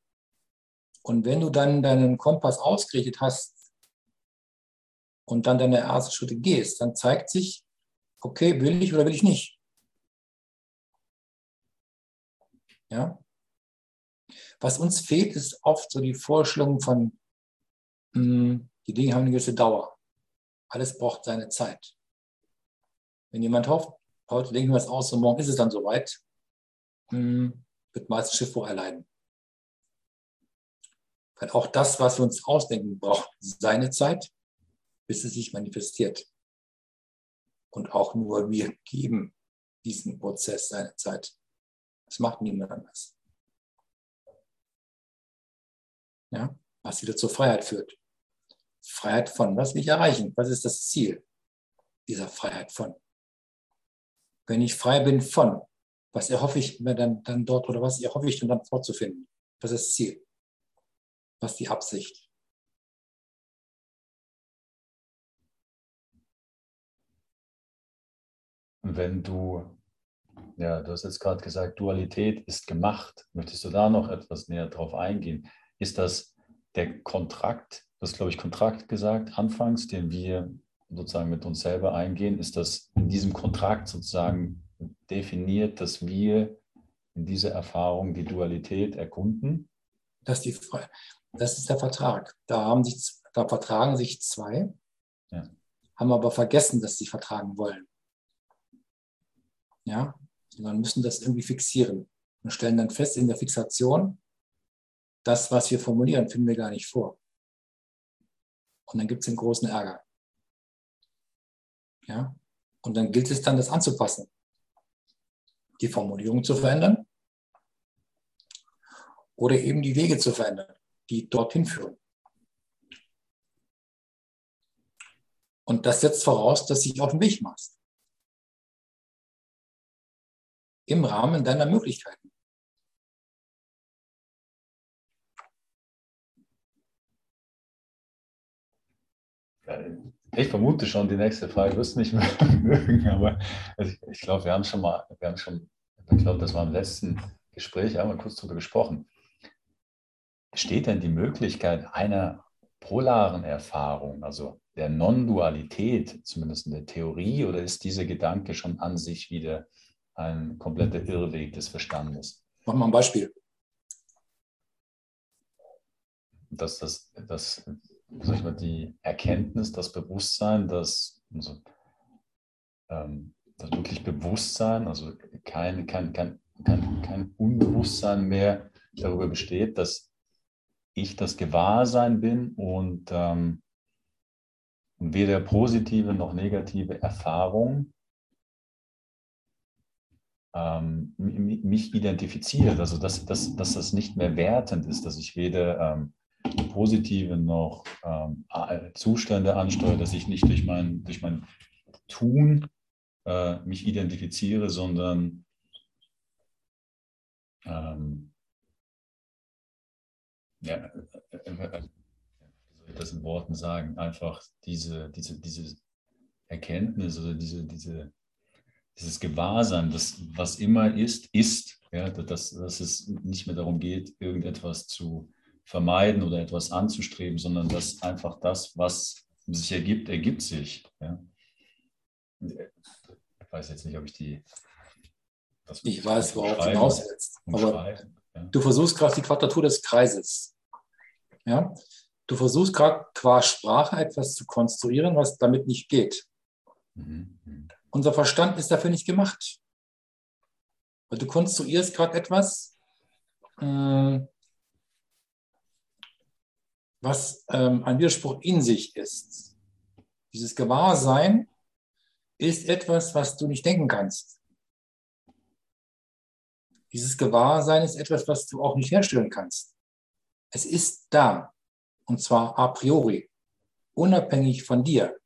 Und wenn du dann deinen Kompass ausgerichtet hast und dann deine ersten Schritte gehst, dann zeigt sich, okay, will ich oder will ich nicht. Ja? Was uns fehlt, ist oft so die Vorstellung von, mh, hm, die Dinge haben eine gewisse Dauer. Alles braucht seine Zeit. Wenn jemand hofft, heute denken wir es aus und morgen ist es dann soweit, hm, wird meistens Schiffbruch erleiden. Weil auch das, was wir uns ausdenken, braucht seine Zeit, bis es sich manifestiert. Und auch nur wir geben diesen Prozess seine Zeit. Das macht niemand anders. Ja, was wieder zur Freiheit führt. Freiheit von. Was will ich erreichen? Was ist das Ziel dieser Freiheit von? Wenn ich frei bin von, was erhoffe ich mir dann, dann dort oder was erhoffe ich dann vorzufinden? Was ist das Ziel? Was ist die Absicht? Wenn du, ja, du hast jetzt gerade gesagt, Dualität ist gemacht. Möchtest du da noch etwas näher drauf eingehen? Ist das der Kontrakt, das glaube ich Kontrakt gesagt, anfangs, den wir sozusagen mit uns selber eingehen, ist das in diesem Kontrakt sozusagen definiert, dass wir in dieser Erfahrung die Dualität erkunden? Das ist, die, das ist der Vertrag. Da, haben sich, da vertragen sich zwei, ja. haben aber vergessen, dass sie vertragen wollen. Ja, sondern müssen das irgendwie fixieren und stellen dann fest in der Fixation, das, was wir formulieren, finden wir gar nicht vor. Und dann gibt es den großen Ärger. Ja? Und dann gilt es dann, das anzupassen. Die Formulierung zu verändern oder eben die Wege zu verändern, die dorthin führen. Und das setzt voraus, dass du dich auf den Weg machst. Im Rahmen deiner Möglichkeiten. Ich vermute schon, die nächste Frage wirst du nicht mehr mögen, aber also ich, ich glaube, wir haben schon mal, wir haben schon, ich glaube, das war im letzten Gespräch, haben wir kurz darüber gesprochen. Steht denn die Möglichkeit einer polaren Erfahrung, also der Non-Dualität, zumindest in der Theorie, oder ist dieser Gedanke schon an sich wieder ein kompletter Irrweg des Verstandes? Mach mal ein Beispiel. Dass das, das sag ich mal, die Erkenntnis, das Bewusstsein, das, also, ähm, das wirklich Bewusstsein, also kein, kein, kein, kein, kein Unbewusstsein mehr darüber besteht, dass ich das Gewahrsein bin und ähm, weder positive noch negative Erfahrung ähm, mich identifiziert, also dass, dass, dass das nicht mehr wertend ist, dass ich weder ähm, positive noch ähm, Zustände ansteuere, dass ich nicht durch mein, durch mein Tun äh, mich identifiziere, sondern ähm, ja, wie soll ich das in Worten sagen? Einfach diese, diese, diese Erkenntnis oder diese, diese, dieses Gewahrsein, das was immer ist, ist. Ja, dass, dass es nicht mehr darum geht, irgendetwas zu vermeiden oder etwas anzustreben, sondern dass einfach das, was sich ergibt, ergibt sich. Ja. Ich weiß jetzt nicht, ob ich die. ich weiß, worauf du hinaus willst. Aber. Du versuchst gerade die Quadratur des Kreises. Ja? Du versuchst gerade qua Sprache etwas zu konstruieren, was damit nicht geht. Mhm. mhm. Unser Verstand ist dafür nicht gemacht. Weil du konstruierst gerade etwas, äh, was ähm, ein Widerspruch in sich ist. Dieses Gewahrsein ist etwas, was du nicht denken kannst. Dieses Gewahrsein ist etwas, was du auch nicht herstellen kannst. Es ist da, und zwar a priori, unabhängig von dir.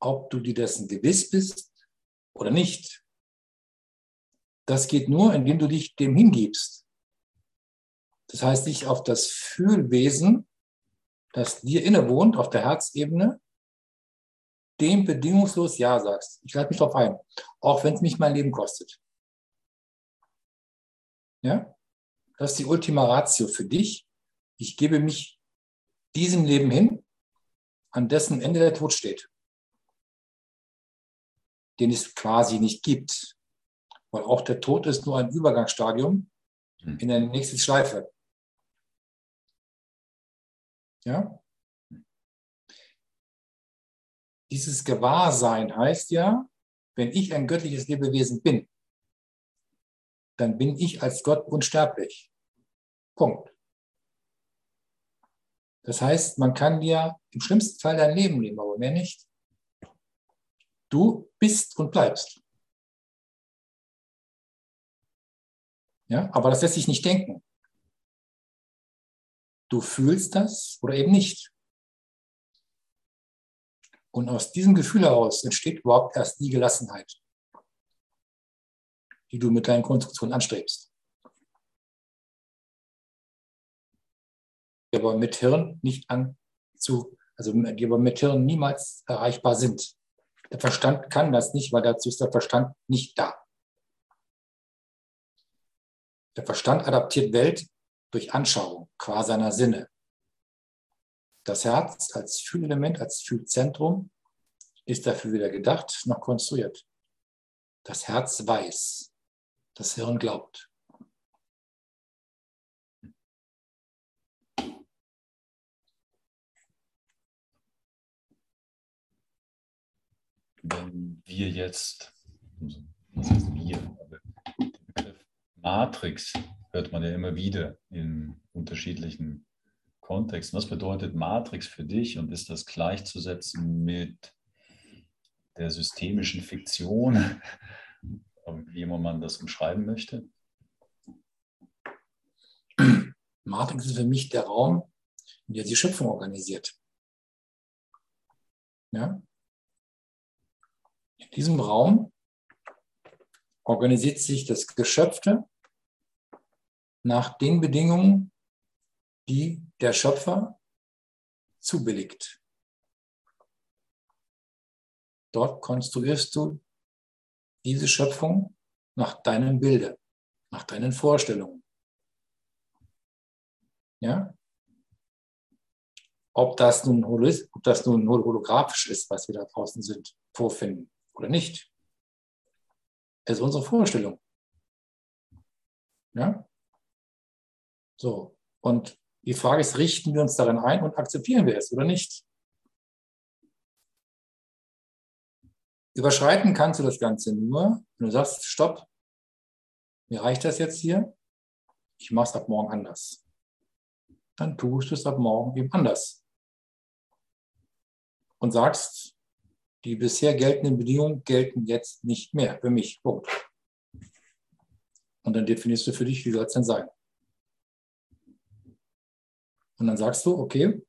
Ob du dir dessen gewiss bist oder nicht, das geht nur, indem du dich dem hingibst. Das heißt, dich auf das Fühlwesen, das dir innewohnt, auf der Herzebene, dem bedingungslos Ja sagst. Ich lade mich darauf ein, auch wenn es mich mein Leben kostet. Ja? Das ist die Ultima Ratio für dich. Ich gebe mich diesem Leben hin, an dessen Ende der Tod steht. Den es quasi nicht gibt. Weil auch der Tod ist nur ein Übergangsstadium hm. in der nächsten Schleife. Ja? Dieses Gewahrsein heißt ja, wenn ich ein göttliches Lebewesen bin, dann bin ich als Gott unsterblich. Punkt. Das heißt, man kann dir im schlimmsten Fall dein Leben nehmen, aber mehr nicht. Du bist und bleibst. Ja, aber das lässt sich nicht denken. Du fühlst das oder eben nicht. Und aus diesem Gefühl heraus entsteht überhaupt erst die Gelassenheit, die du mit deinen Konstruktionen anstrebst. Die aber mit Hirn nicht anzu, also die aber mit Hirn niemals erreichbar sind. Der Verstand kann das nicht, weil dazu ist der Verstand nicht da. Der Verstand adaptiert Welt durch Anschauung, qua seiner Sinne. Das Herz als Fühlelement, als Fühlzentrum ist dafür weder gedacht noch konstruiert. Das Herz weiß, das Hirn glaubt. Wenn wir jetzt, was heißt wir, den Begriff Matrix hört man ja immer wieder in unterschiedlichen Kontexten. Was bedeutet Matrix für dich und ist das gleichzusetzen mit der systemischen Fiktion, wie immer man das umschreiben möchte? Matrix ist für mich der Raum, in dem die Schöpfung organisiert. Ja? In diesem Raum organisiert sich das Geschöpfte nach den Bedingungen, die der Schöpfer zubilligt. Dort konstruierst du diese Schöpfung nach deinem Bilde, nach deinen Vorstellungen. Ja? Ob das nun, ob das nun holographisch ist, was wir da draußen sind, vorfinden oder nicht, ist unsere Vorstellung. Ja? So. Und die Frage ist, richten wir uns darin ein und akzeptieren wir es oder nicht? Überschreiten kannst du das Ganze nur, wenn du sagst, stopp, mir reicht das jetzt hier, ich mache es ab morgen anders. Dann tust du es ab morgen eben anders. Und sagst, die bisher geltenden Bedingungen gelten jetzt nicht mehr für mich. Punkt. Und dann definierst du für dich, wie soll es denn sein? Und dann sagst du, okay,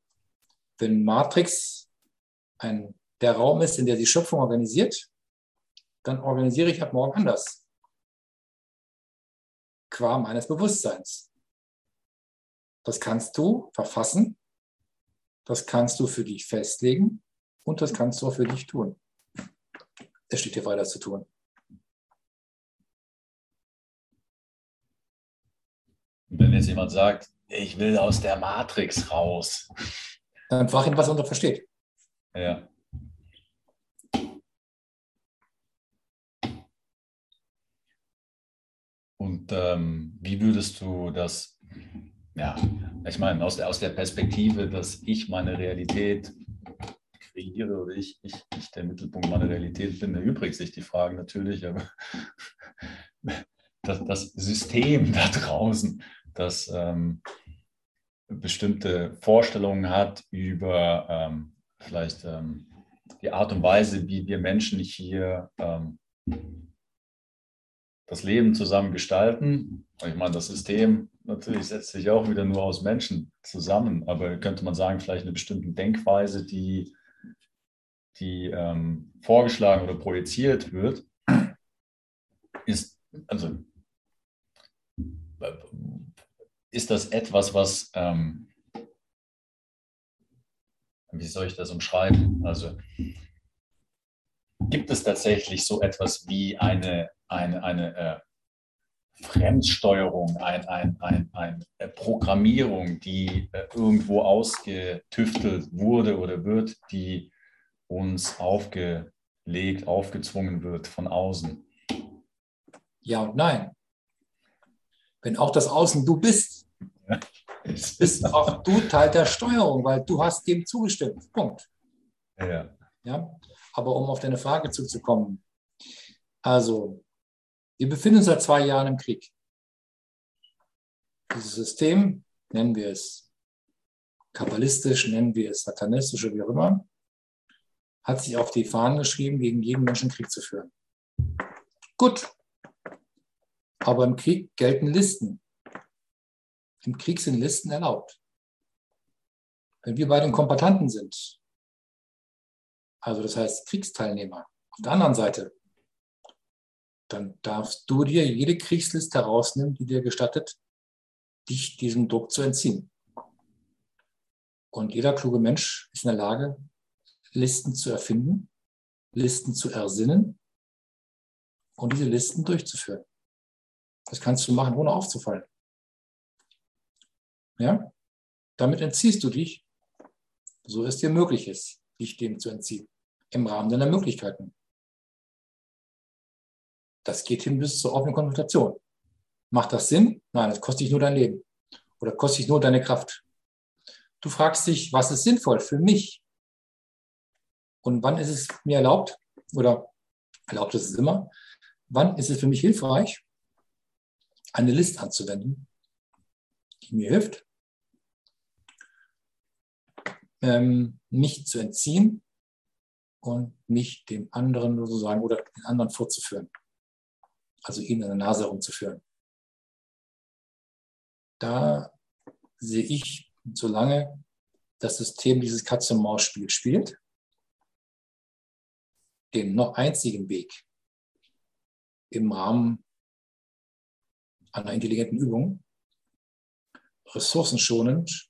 wenn Matrix ein der Raum ist, in der die Schöpfung organisiert, dann organisiere ich ab morgen anders. Qua meines Bewusstseins. Das kannst du verfassen, das kannst du für dich festlegen und das kannst du auch für dich tun. Es steht dir weiter zu tun. Wenn jetzt jemand sagt, ich will aus der Matrix raus. Dann frag ihn, was er unter versteht. Ja. Und ähm, wie würdest du das, ja, ich meine, aus der, aus der Perspektive, dass ich meine Realität kreiere oder ich, ich, ich der Mittelpunkt meiner Realität bin, erübrigt sich die Frage natürlich, aber das, das System da draußen, das ähm, bestimmte Vorstellungen hat über ähm, vielleicht ähm, die Art und Weise, wie wir Menschen hier ähm, das Leben zusammen gestalten. Ich meine, das System natürlich setzt sich auch wieder nur aus Menschen zusammen, aber könnte man sagen, vielleicht eine bestimmte Denkweise, die, die ähm, vorgeschlagen oder projiziert wird, ist, also ist das etwas, was, ähm, wie soll ich das umschreiben? Also gibt es tatsächlich so etwas wie eine, eine, eine äh, Fremdsteuerung, ein, ein, ein, eine äh, Programmierung, die äh, irgendwo ausgetüftelt wurde oder wird, die uns aufgelegt, aufgezwungen wird von außen? Ja und nein. Wenn auch das Außen du bist, ja. bist auch du Teil der Steuerung, weil du hast dem zugestimmt. Punkt. Ja. ja. Aber um auf deine Frage zuzukommen, also wir befinden uns seit zwei Jahren im Krieg. Dieses System, nennen wir es kabbalistisch, nennen wir es satanistisch oder wie auch immer, hat sich auf die Fahnen geschrieben, gegen jeden Menschen Krieg zu führen. Gut, aber im Krieg gelten Listen. Im Krieg sind Listen erlaubt. Wenn wir bei den Kombatanten sind, also das heißt Kriegsteilnehmer, auf der anderen Seite, dann darfst du dir jede Kriegsliste herausnehmen, die dir gestattet, dich diesem Druck zu entziehen. Und jeder kluge Mensch ist in der Lage, Listen zu erfinden, Listen zu ersinnen und diese Listen durchzuführen. Das kannst du machen, ohne aufzufallen. Ja? Damit entziehst du dich, so es dir möglich ist, dich dem zu entziehen, im Rahmen deiner Möglichkeiten. Das geht hin bis zur offenen Konfrontation. Macht das Sinn? Nein, das kostet dich nur dein Leben oder kostet dich nur deine Kraft. Du fragst dich, was ist sinnvoll für mich? Und wann ist es mir erlaubt oder erlaubt ist es immer? Wann ist es für mich hilfreich, eine List anzuwenden, die mir hilft, ähm, mich zu entziehen und mich dem anderen sozusagen oder den anderen vorzuführen. Also ihn an der Nase herumzuführen. Da sehe ich, solange das System dieses Katz-und-Maus-Spiel spielt, den noch einzigen Weg im Rahmen einer intelligenten Übung, ressourcenschonend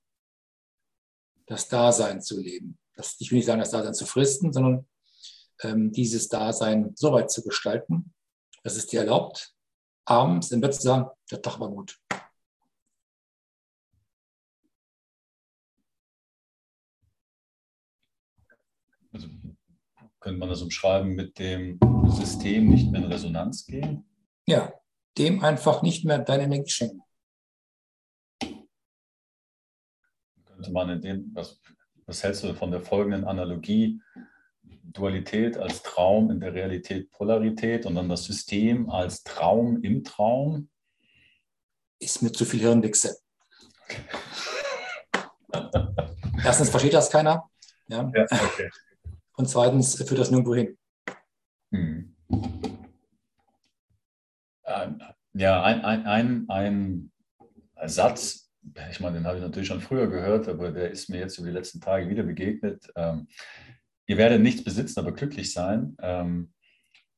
das Dasein zu leben. Das, ich will nicht sagen, das Dasein zu fristen, sondern ähm, dieses Dasein so weit zu gestalten, dass es dir erlaubt, abends im Bett zu sagen, der Tag war gut. Also könnte man das umschreiben mit dem System nicht mehr in Resonanz gehen? Ja, dem einfach nicht mehr deine Energie schenken. Könnte man in dem, was, was hältst du von der folgenden Analogie? Dualität als Traum, in der Realität Polarität und dann das System als Traum im Traum? Ist mir zu viel Hirnwichse. Erstens versteht das keiner. Ja. ja okay. Und zweitens führt das nirgendwo hin. Hm. Ähm, ja, ein, ein, ein, ein Satz, ich meine, den habe ich natürlich schon früher gehört, aber der ist mir jetzt über die letzten Tage wieder begegnet. Ähm, ihr werdet nichts besitzen, aber glücklich sein. Ähm,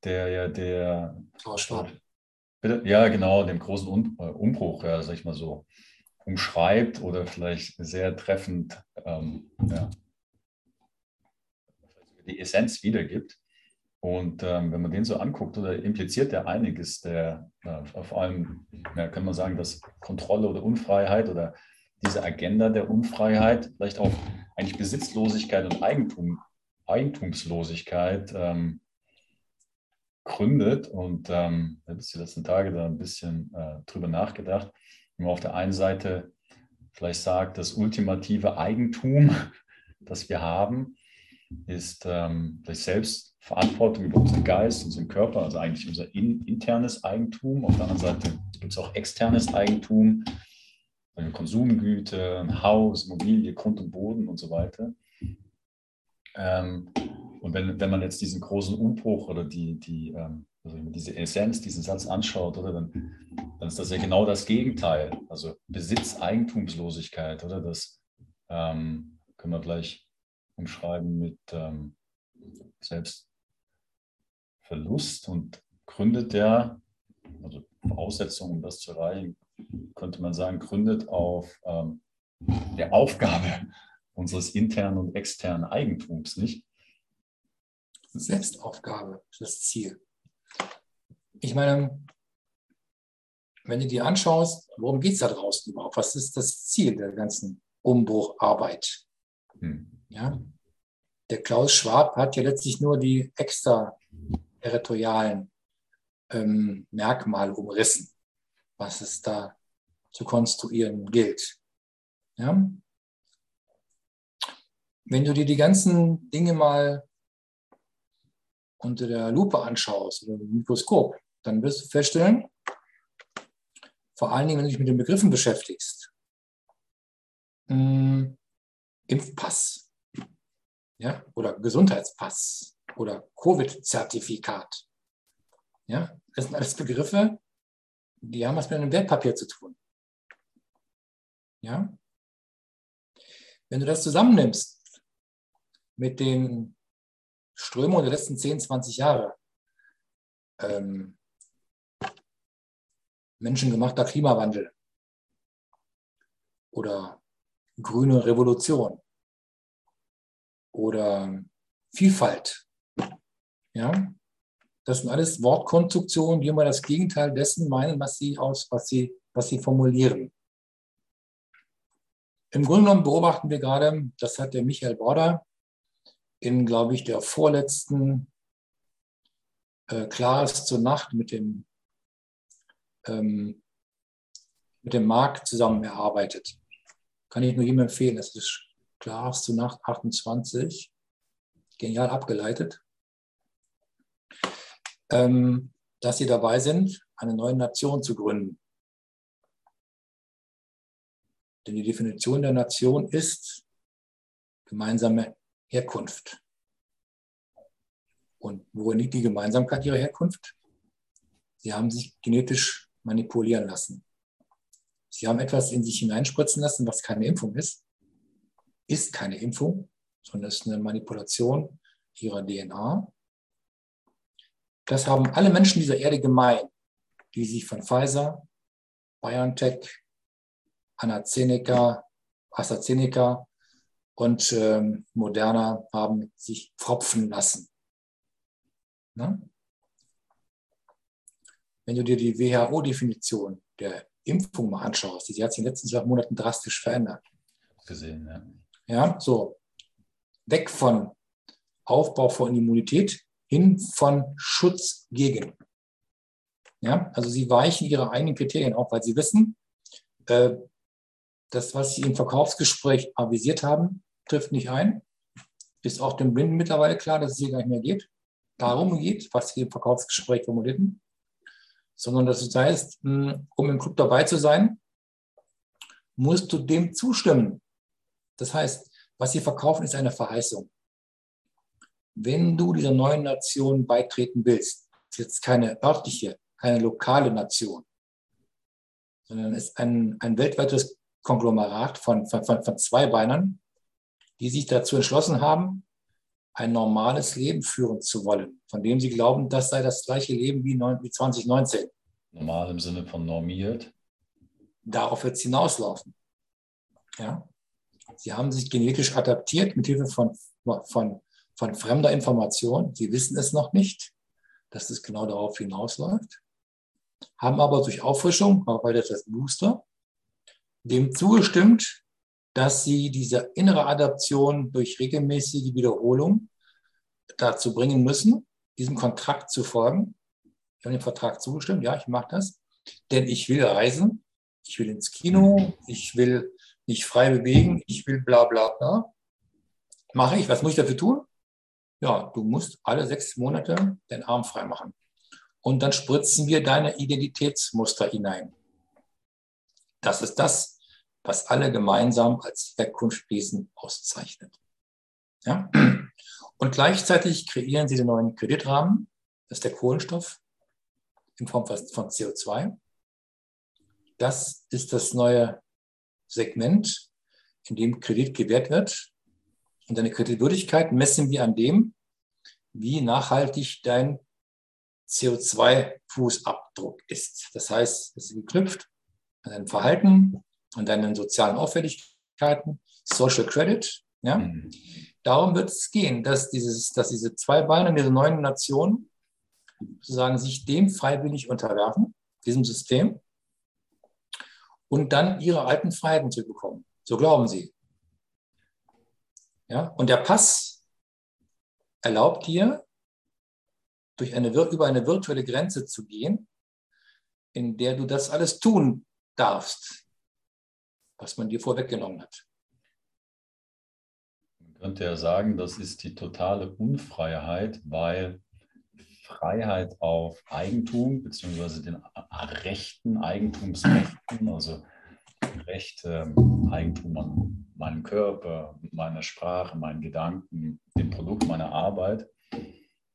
der ja der. Oh, Bitte? Ja, genau, dem großen um, äh, Umbruch, ja, sag ich mal so. umschreibt oder vielleicht sehr treffend ähm, ja, die Essenz wiedergibt. Und ähm, wenn man den so anguckt, oder impliziert er einiges, der äh, vor allem, ja, kann man sagen, dass Kontrolle oder Unfreiheit oder diese Agenda der Unfreiheit, vielleicht auch eigentlich Besitzlosigkeit und Eigentum, Eigentumslosigkeit ähm, gründet. Und ähm, ich habe die letzten Tage da ein bisschen äh, drüber nachgedacht. Wenn man auf der einen Seite vielleicht sagt, das ultimative Eigentum, das wir haben, ist ähm, vielleicht selbst Verantwortung über unseren Geist, unseren Körper, also eigentlich unser in, internes Eigentum. Auf der anderen Seite gibt es auch externes Eigentum, Konsumgüter, ein Haus, Immobilie, Grund und Boden und so weiter. Ähm, und wenn, wenn man jetzt diesen großen Umbruch oder die, die, ähm, also diese Essenz, diesen Satz anschaut, oder, dann, dann ist das ja genau das Gegenteil. Also Besitz, Eigentumslosigkeit, oder? Das ähm, können wir gleich umschreiben mit ähm, Selbstverlust und gründet der, also Voraussetzungen, um das zu erreichen, könnte man sagen, gründet auf ähm, der Aufgabe unseres internen und externen Eigentums, nicht? Selbstaufgabe, das Ziel. Ich meine, wenn du dir anschaust, worum geht es da draußen überhaupt? Was ist das Ziel der ganzen Umbrucharbeit? Hm. Ja? Der Klaus Schwab hat ja letztlich nur die extraterritorialen ähm, Merkmale umrissen, was es da zu konstruieren gilt. Ja? Wenn du dir die ganzen Dinge mal unter der Lupe anschaust oder dem Mikroskop, dann wirst du feststellen, vor allen Dingen, wenn du dich mit den Begriffen beschäftigst, mh, hm, Impfpass ja, oder Gesundheitspass oder Covid-Zertifikat. Ja, das sind alles Begriffe, die haben was mit einem Wertpapier zu tun. Ja? Wenn du das zusammennimmst mit den Strömungen der letzten 10, 20 Jahre, ähm, menschengemachter Klimawandel oder grüne Revolution oder Vielfalt. Ja, das sind alles Wortkonstruktionen, die immer das Gegenteil dessen meinen, was sie aus, was sie, was sie formulieren. Im Grunde genommen beobachten wir gerade, das hat der Michael Border in, glaube ich, der vorletzten äh, Klares zur Nacht mit dem, ähm, mit dem Marc zusammen erarbeitet. Kann ich nur jedem empfehlen. Das ist Klares zur Nacht 28. Genial abgeleitet. Ähm, dass sie dabei sind, eine neue Nation zu gründen. Denn die Definition der Nation ist gemeinsame Herkunft. Und worin liegt die Gemeinsamkeit ihrer Herkunft? Sie haben sich genetisch manipulieren lassen. Sie haben etwas in sich hineinspritzen lassen, was keine Impfung ist. Ist keine Impfung, sondern ist eine Manipulation ihrer DNA. Das haben alle Menschen dieser Erde gemein, die sich von Pfizer, BioNTech, AstraZeneca, AstraZeneca und ähm, Moderna haben sich pfropfen lassen. Na? Wenn du dir die WHO-Definition der Impfung mal anschaust, die hat sich in den letzten zwölf Monaten drastisch verändert. Gesehen, ja. Ja, so. Weg von Aufbau von Immunität hin von Schutz gegen. Ja, also sie weichen ihre eigenen Kriterien auf, weil sie wissen, äh, das, was sie im Verkaufsgespräch avisiert haben, trifft nicht ein. Ist auch dem Blinden mittlerweile klar, dass es hier gar nicht mehr geht. Darum geht, was sie im Verkaufsgespräch formulierten. Sondern dass es heißt, hm, um im Club dabei zu sein, musst du dem zustimmen. Das heißt, was sie verkaufen, ist eine Verheißung. Wenn du dieser neuen Nation beitreten willst, ist jetzt keine örtliche, keine lokale Nation, sondern ist ein, ein weltweites Konglomerat von, von, von, von Zweibeinern, die sich dazu entschlossen haben, ein normales Leben führen zu wollen, von dem sie glauben, das sei das gleiche Leben wie, 2019. Normal im Sinne von normiert? darauf wird es hinauslaufen. Ja? Sie haben sich genetisch adaptiert mit Hilfe von, von, von fremder Information. Sie wissen es noch nicht, dass es genau darauf hinausläuft, haben aber durch Auffrischung, weil das das Booster, dem zugestimmt, dass sie diese innere Adaption durch regelmäßige Wiederholung dazu bringen müssen, diesem Kontrakt zu folgen. Ich habe dem Vertrag zugestimmt, ja, ich mache das, denn ich will reisen, ich will ins Kino, ich will mich frei bewegen, ich will bla bla bla. Mache ich, was muss ich dafür tun? Ja, du musst alle sechs Monate den Arm frei machen. Und dann spritzen wir deine Identitätsmuster hinein. Das ist das, was alle gemeinsam als Herkunftswesen auszeichnet. Ja? Und gleichzeitig kreieren sie den neuen Kreditrahmen, das ist der Kohlenstoff in Form von CO2. Das ist das neue Segment, in dem Kredit gewährt wird. Und deine Kreditwürdigkeit messen wir an dem, wie nachhaltig dein CO2-Fußabdruck ist. Das heißt, es ist geknüpft an dein Verhalten, an deinen sozialen Auffälligkeiten, Social Credit. Ja? Mhm. Darum wird es gehen, dass, dieses, dass diese zwei Beine, diese neuen Nationen sozusagen sich dem freiwillig unterwerfen, diesem System, und dann ihre alten Freiheiten zu bekommen. So glauben sie. Ja? Und der Pass erlaubt dir, durch eine, über eine virtuelle Grenze zu gehen, in der du das alles tun darfst, was man dir vorweggenommen hat. Man könnte ja sagen, das ist die totale Unfreiheit, weil Freiheit auf Eigentum bzw. den rechten Eigentumsrechten, also Recht, ähm, Eigentum an meinem Körper, meiner Sprache, meinen Gedanken, dem Produkt meiner Arbeit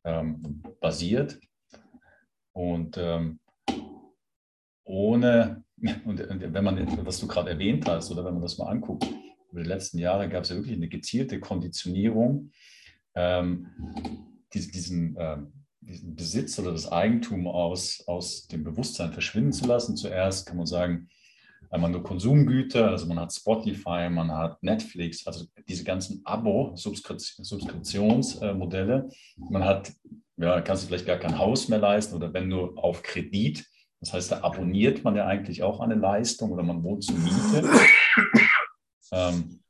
ähm, basiert. Und ähm, ohne, und, und, wenn man, was du gerade erwähnt hast, oder wenn man das mal anguckt, über die letzten Jahre gab es ja wirklich eine gezielte Konditionierung, ähm, diesen, ähm, diesen Besitz oder das Eigentum aus, aus dem Bewusstsein verschwinden zu lassen. Zuerst kann man sagen, einmal nur Konsumgüter, also man hat Spotify, man hat Netflix, also diese ganzen Abo-Subskriptionsmodelle. Man hat, ja, kannst du vielleicht gar kein Haus mehr leisten oder wenn nur auf Kredit. Das heißt, da abonniert man ja eigentlich auch eine Leistung oder man wohnt zur Miete, ähm,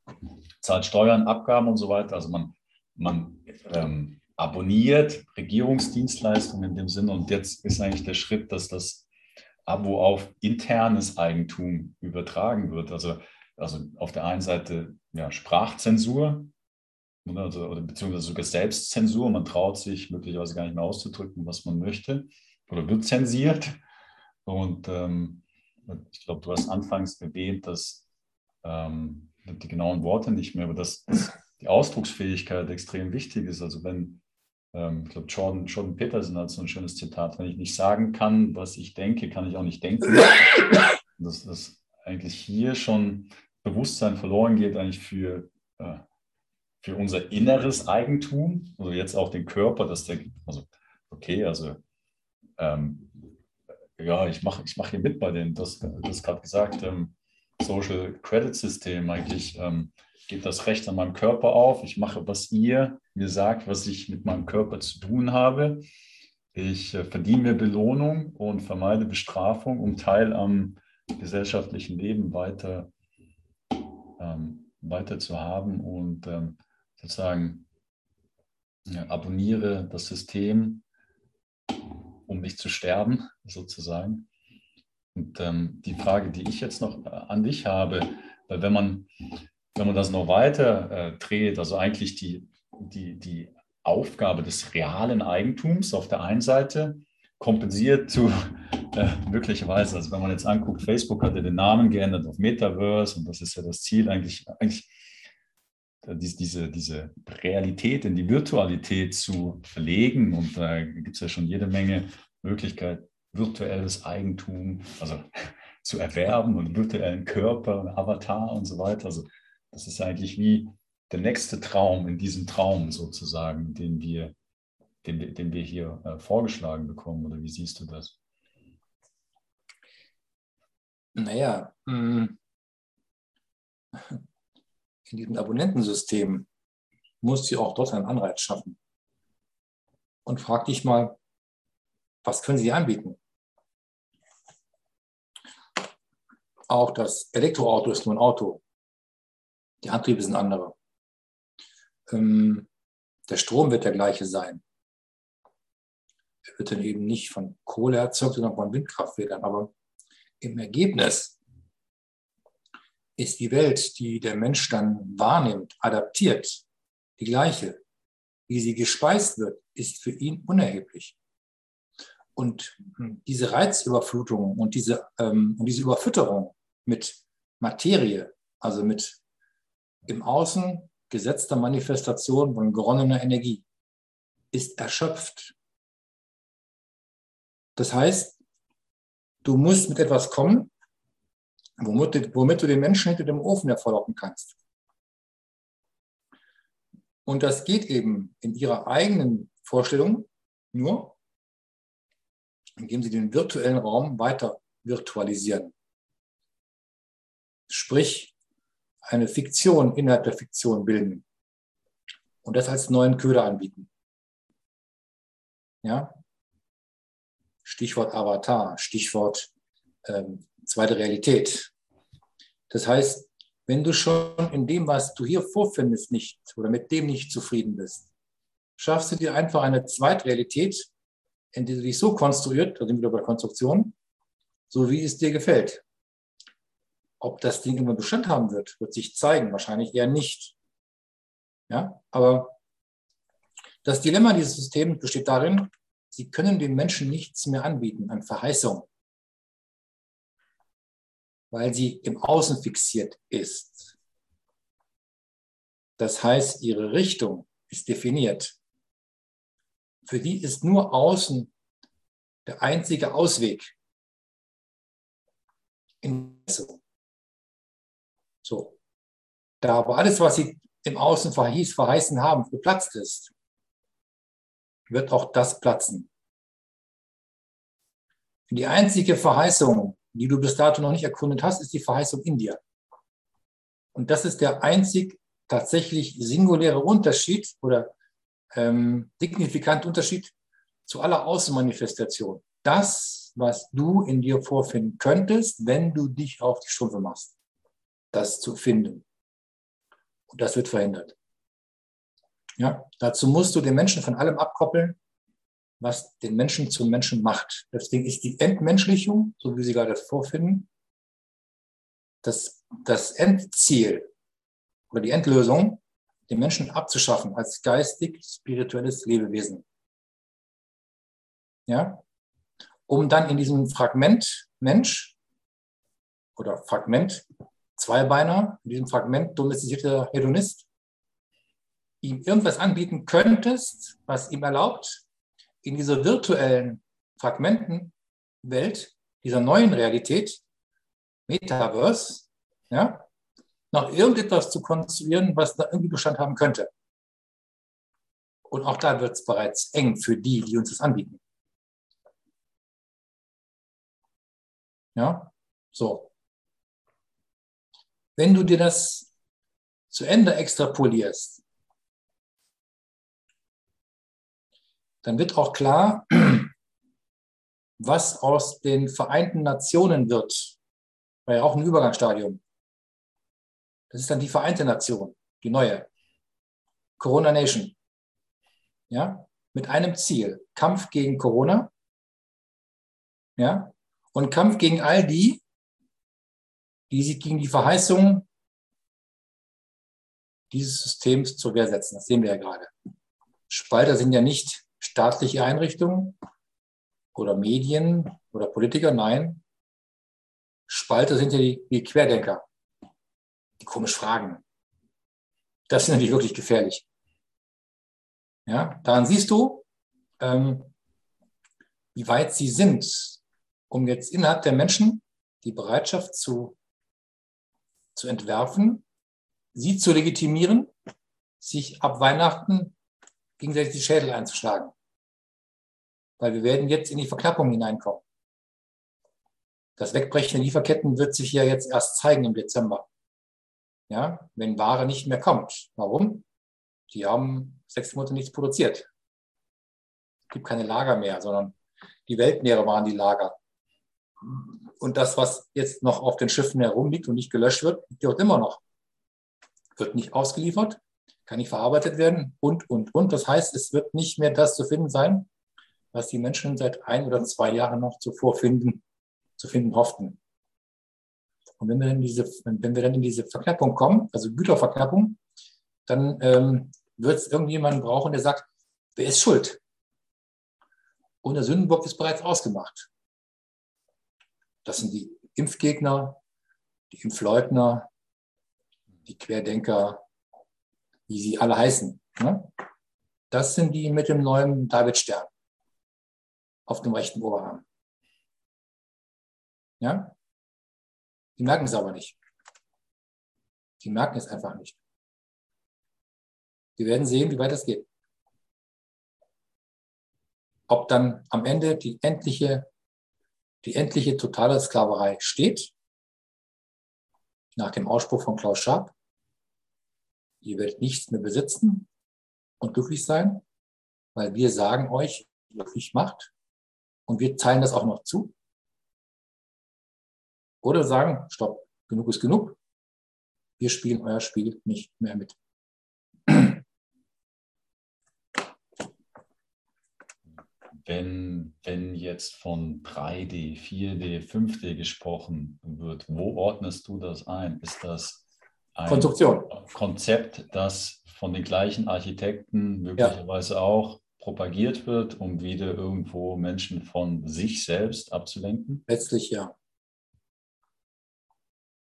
zahlt Steuern, Abgaben und so weiter. Also man, man ähm, abonniert Regierungsdienstleistungen in dem Sinne. Und jetzt ist eigentlich der Schritt, dass das Abo auf internes Eigentum übertragen wird. Also, also auf der einen Seite ja, Sprachzensur, also, oder beziehungsweise sogar Selbstzensur. Man traut sich möglicherweise gar nicht mehr auszudrücken, was man möchte, oder wird zensiert. Und ähm, ich glaube, du hast anfangs erwähnt, dass ähm, die genauen Worte nicht mehr, aber dass, dass die Ausdrucksfähigkeit extrem wichtig ist. Also wenn ähm, ich glaube, Jordan, Jordan Peterson hat so ein schönes Zitat, wenn ich nicht sagen kann, was ich denke, kann ich auch nicht denken. Dass das eigentlich hier schon Bewusstsein verloren geht, eigentlich für, äh, für unser inneres Eigentum, also jetzt auch den Körper, dass der, also okay, also ähm, ja, ich mache ich mach hier mit bei dem, das, das gerade gesagt, ähm, Social Credit System eigentlich. Ähm, geht das Recht an meinem Körper auf. Ich mache, was ihr mir sagt, was ich mit meinem Körper zu tun habe. Ich äh, verdiene mir Belohnung und vermeide Bestrafung, um Teil am gesellschaftlichen Leben weiter, ähm, weiter zu haben und ähm, sozusagen ja, abonniere das System, um nicht zu sterben, sozusagen. Und ähm, die Frage, die ich jetzt noch äh, an dich habe, weil wenn man wenn man das noch weiter äh, dreht, also eigentlich die, die, die Aufgabe des realen Eigentums auf der einen Seite kompensiert zu äh, möglicherweise, also wenn man jetzt anguckt, Facebook hat ja den Namen geändert auf Metaverse und das ist ja das Ziel eigentlich, eigentlich diese, diese Realität in die Virtualität zu verlegen und da gibt es ja schon jede Menge Möglichkeiten, virtuelles Eigentum, also zu erwerben und virtuellen Körper und Avatar und so weiter. Also das ist eigentlich wie der nächste Traum in diesem Traum sozusagen, den wir, den, den wir hier äh, vorgeschlagen bekommen. Oder wie siehst du das? Naja, hm. In diesem Abonnentensystem musst du auch dort einen Anreiz schaffen. Und frag dich mal, was können sie anbieten? Auch das Elektroauto ist nur ein Auto. Die Antriebe sind andere. Ähm, der Strom wird der gleiche sein. Er wird dann eben nicht von Kohle erzeugt, sondern von Windkrafträdern. Aber im Ergebnis ist die Welt, die der Mensch dann wahrnimmt, adaptiert, die gleiche. Wie sie gespeist wird, ist für ihn unerheblich. Und hm, diese Reizüberflutung und diese, ähm, und diese Überfütterung mit Materie, also mit im Außen gesetzter Manifestation von geronnener Energie, ist erschöpft. Das heißt, du musst mit etwas kommen, womit, womit du den Menschen hinter dem Ofen hervorlocken kannst. Und das geht eben in ihrer eigenen Vorstellung nur, indem sie den virtuellen Raum weiter virtualisieren. Sprich, eine Fiktion innerhalb der Fiktion bilden und das als neuen Köder anbieten. Ja? Stichwort Avatar, Stichwort ähm, zweite Realität. Das heißt, wenn du schon in dem, was du hier vorfindest, nicht oder mit dem nicht zufrieden bist, schaffst du dir einfach eine Zweitrealität, in der du dich so konstruiert, da sind wir bei Konstruktion, so wie es dir gefällt. Ob das Ding immer Bestand haben wird, wird sich zeigen, wahrscheinlich eher nicht. Ja, aber das Dilemma dieses Systems besteht darin, sie können den Menschen nichts mehr anbieten an Verheißung weil sie im Außen fixiert ist. Das heißt, ihre Richtung ist definiert. Für die ist nur Außen der einzige Ausweg. So. Da aber alles, was sie im Außen verhieß, verheißen haben, geplatzt ist, wird auch das platzen. Die einzige Verheißung, die du bis dato noch nicht erkundet hast, ist die Verheißung in dir. Und das ist der einzig tatsächlich singuläre Unterschied oder ähm, signifikante Unterschied zu aller Außenmanifestation. Das, was du in dir vorfinden könntest, wenn du dich auf die Strümpfe machst, das zu finden. Und das wird verhindert. Ja, dazu musst du den Menschen von allem abkoppeln, was den Menschen zum Menschen macht. Deswegen ist die Entmenschlichung, so wie Sie gerade vorfinden, das, das Endziel oder die Endlösung, den Menschen abzuschaffen als geistig-spirituelles Lebewesen. Ja? Um dann in diesem Fragment Mensch oder Fragment Zweibeiner, in diesem Fragment domestizierter Hedonist, ihm irgendwas anbieten könntest, was ihm erlaubt, in dieser virtuellen Fragmentenwelt, dieser neuen Realität, Metaverse, ja, noch irgendetwas zu konstruieren, was da irgendwie Bestand haben könnte. Und auch da wird es bereits eng für die, die uns das anbieten. Ja, so. Wenn du dir das zu Ende extrapolierst, dann wird auch klar, was aus den Vereinten Nationen wird. War ja auch ein Übergangsstadium. Das ist dann die Vereinte Nation, die neue. Corona Nation. Ja, mit einem Ziel. Kampf gegen Corona. Ja, und Kampf gegen all die, die sich gegen die Verheißungen dieses Systems zur Wehr setzen. Das sehen wir ja gerade. Spalter sind ja nicht staatliche Einrichtungen oder Medien oder Politiker, nein. Spalter sind ja die, die Querdenker, die komisch fragen. Das ist natürlich wirklich gefährlich. Ja, daran siehst du, ähm, wie weit sie sind, um jetzt innerhalb der Menschen die Bereitschaft zu, zu entwerfen, sie zu legitimieren, sich ab Weihnachten gegenseitig die Schädel einzuschlagen weil wir werden jetzt in die Verknappung hineinkommen. Das Wegbrechen der Lieferketten wird sich ja jetzt erst zeigen im Dezember. Ja, wenn Ware nicht mehr kommt. Warum? Die haben sechs Monate nichts produziert. Es gibt keine Lager mehr, sondern die Weltmeere waren die Lager. Und das, was jetzt noch auf den Schiffen herumliegt und nicht gelöscht wird, liegt dort immer noch. Wird nicht ausgeliefert, kann nicht verarbeitet werden und, und, und. Das heißt, es wird nicht mehr das zu finden sein, was die Menschen seit ein oder zwei Jahren noch zuvor finden, zu finden hofften. Und wenn wir dann, diese, wenn wir dann in diese Verknappung kommen, also Güterverknappung, dann ähm, wird es irgendjemanden brauchen, der sagt, wer ist schuld? Und der Sündenbock ist bereits ausgemacht. Das sind die Impfgegner, die Impfleugner, die Querdenker, wie sie alle heißen. Ne? Das sind die mit dem neuen Davidstern auf dem rechten Oberarm. Ja? Die merken es aber nicht. Die merken es einfach nicht. Wir werden sehen, wie weit es geht. Ob dann am Ende die endliche, die endliche totale Sklaverei steht, nach dem Ausspruch von Klaus Schab, ihr werdet nichts mehr besitzen und glücklich sein, weil wir sagen euch, glücklich macht und wir teilen das auch noch zu. Oder sagen, stopp, genug ist genug. Wir spielen euer Spiel nicht mehr mit. Wenn, wenn jetzt von 3D, 4D, 5D gesprochen wird, wo ordnest du das ein? Ist das ein Konstruktion. Konzept, das von den gleichen Architekten möglicherweise ja. auch propagiert wird, um wieder irgendwo Menschen von sich selbst abzulenken? Letztlich ja.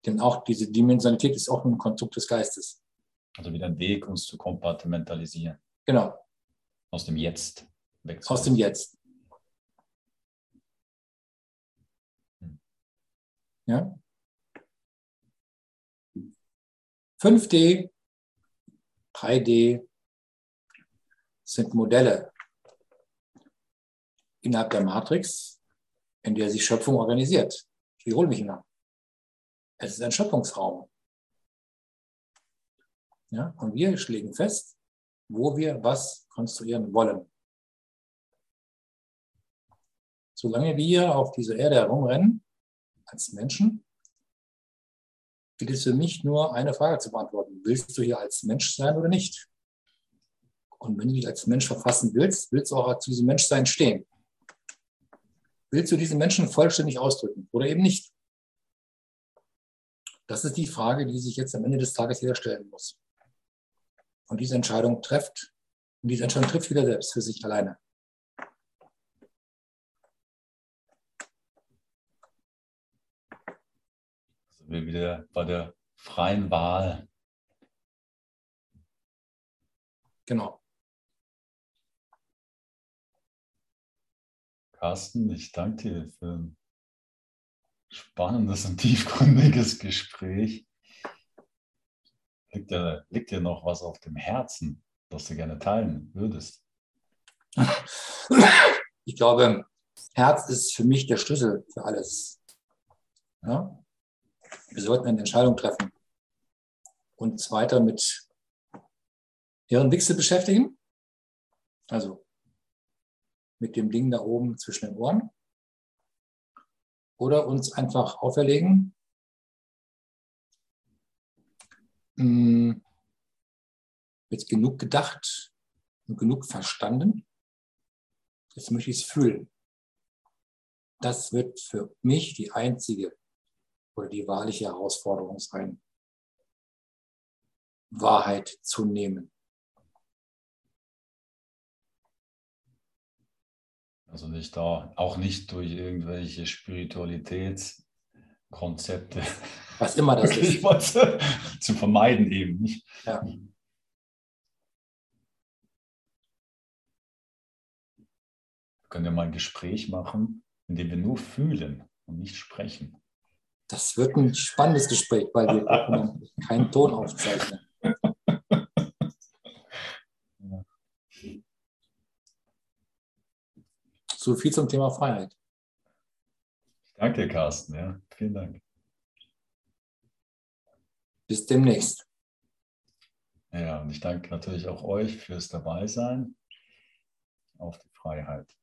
Denn auch diese Dimensionalität ist auch ein Konstrukt des Geistes. Also wieder ein Weg, uns zu kompartimentalisieren. Genau. Aus dem Jetzt wegzuholen. Aus dem Jetzt. Hm. Ja. 5D, 3D sind Modelle innerhalb der Matrix, in der sich Schöpfung organisiert. Ich wiederhole mich immer. Es ist ein Schöpfungsraum. Ja, und wir legen fest, wo wir was konstruieren wollen. Solange wir auf dieser Erde herumrennen, als Menschen, gilt es für mich nur eine Frage zu beantworten. Willst du hier als Mensch sein oder nicht? Und wenn du dich als Mensch verfassen willst, willst du auch zu diesem Menschsein stehen. Willst du diesen Menschen vollständig ausdrücken oder eben nicht? Das ist die Frage, die sich jetzt am Ende des Tages jeder stellen muss. Und diese Entscheidung trifft, und diese Entscheidung trifft jeder selbst für sich alleine. Also wir wieder bei der freien Wahl. Genau. Carsten, ich danke dir für ein spannendes und tiefgründiges Gespräch. Liegt dir, liegt dir noch was auf dem Herzen, das du gerne teilen würdest? Ich glaube, Herz ist für mich der Schlüssel für alles. Ja? Wir sollten eine Entscheidung treffen. Uns weiter mit Hirnwichse beschäftigen. Also mit dem Ding da oben zwischen den Ohren. Oder uns einfach auferlegen, hm, jetzt genug gedacht und genug verstanden. Jetzt möchte ich es fühlen. Das wird für mich die einzige oder die wahrliche Herausforderung sein, Wahrheit zu nehmen. Also nicht da, auch nicht durch irgendwelche Spiritualitätskonzepte. Was immer das ist. Was, zu vermeiden eben. Nicht? Ja. Wir können ja mal ein Gespräch machen, in dem wir nur fühlen und nicht sprechen. Das wird ein spannendes Gespräch, weil wir keinen Ton aufzeichnen. So viel zum Thema Freiheit. Danke, Carsten. Ja, vielen Dank. Bis demnächst. Ja, und ich danke natürlich auch euch fürs Dabeisein. Auf die Freiheit.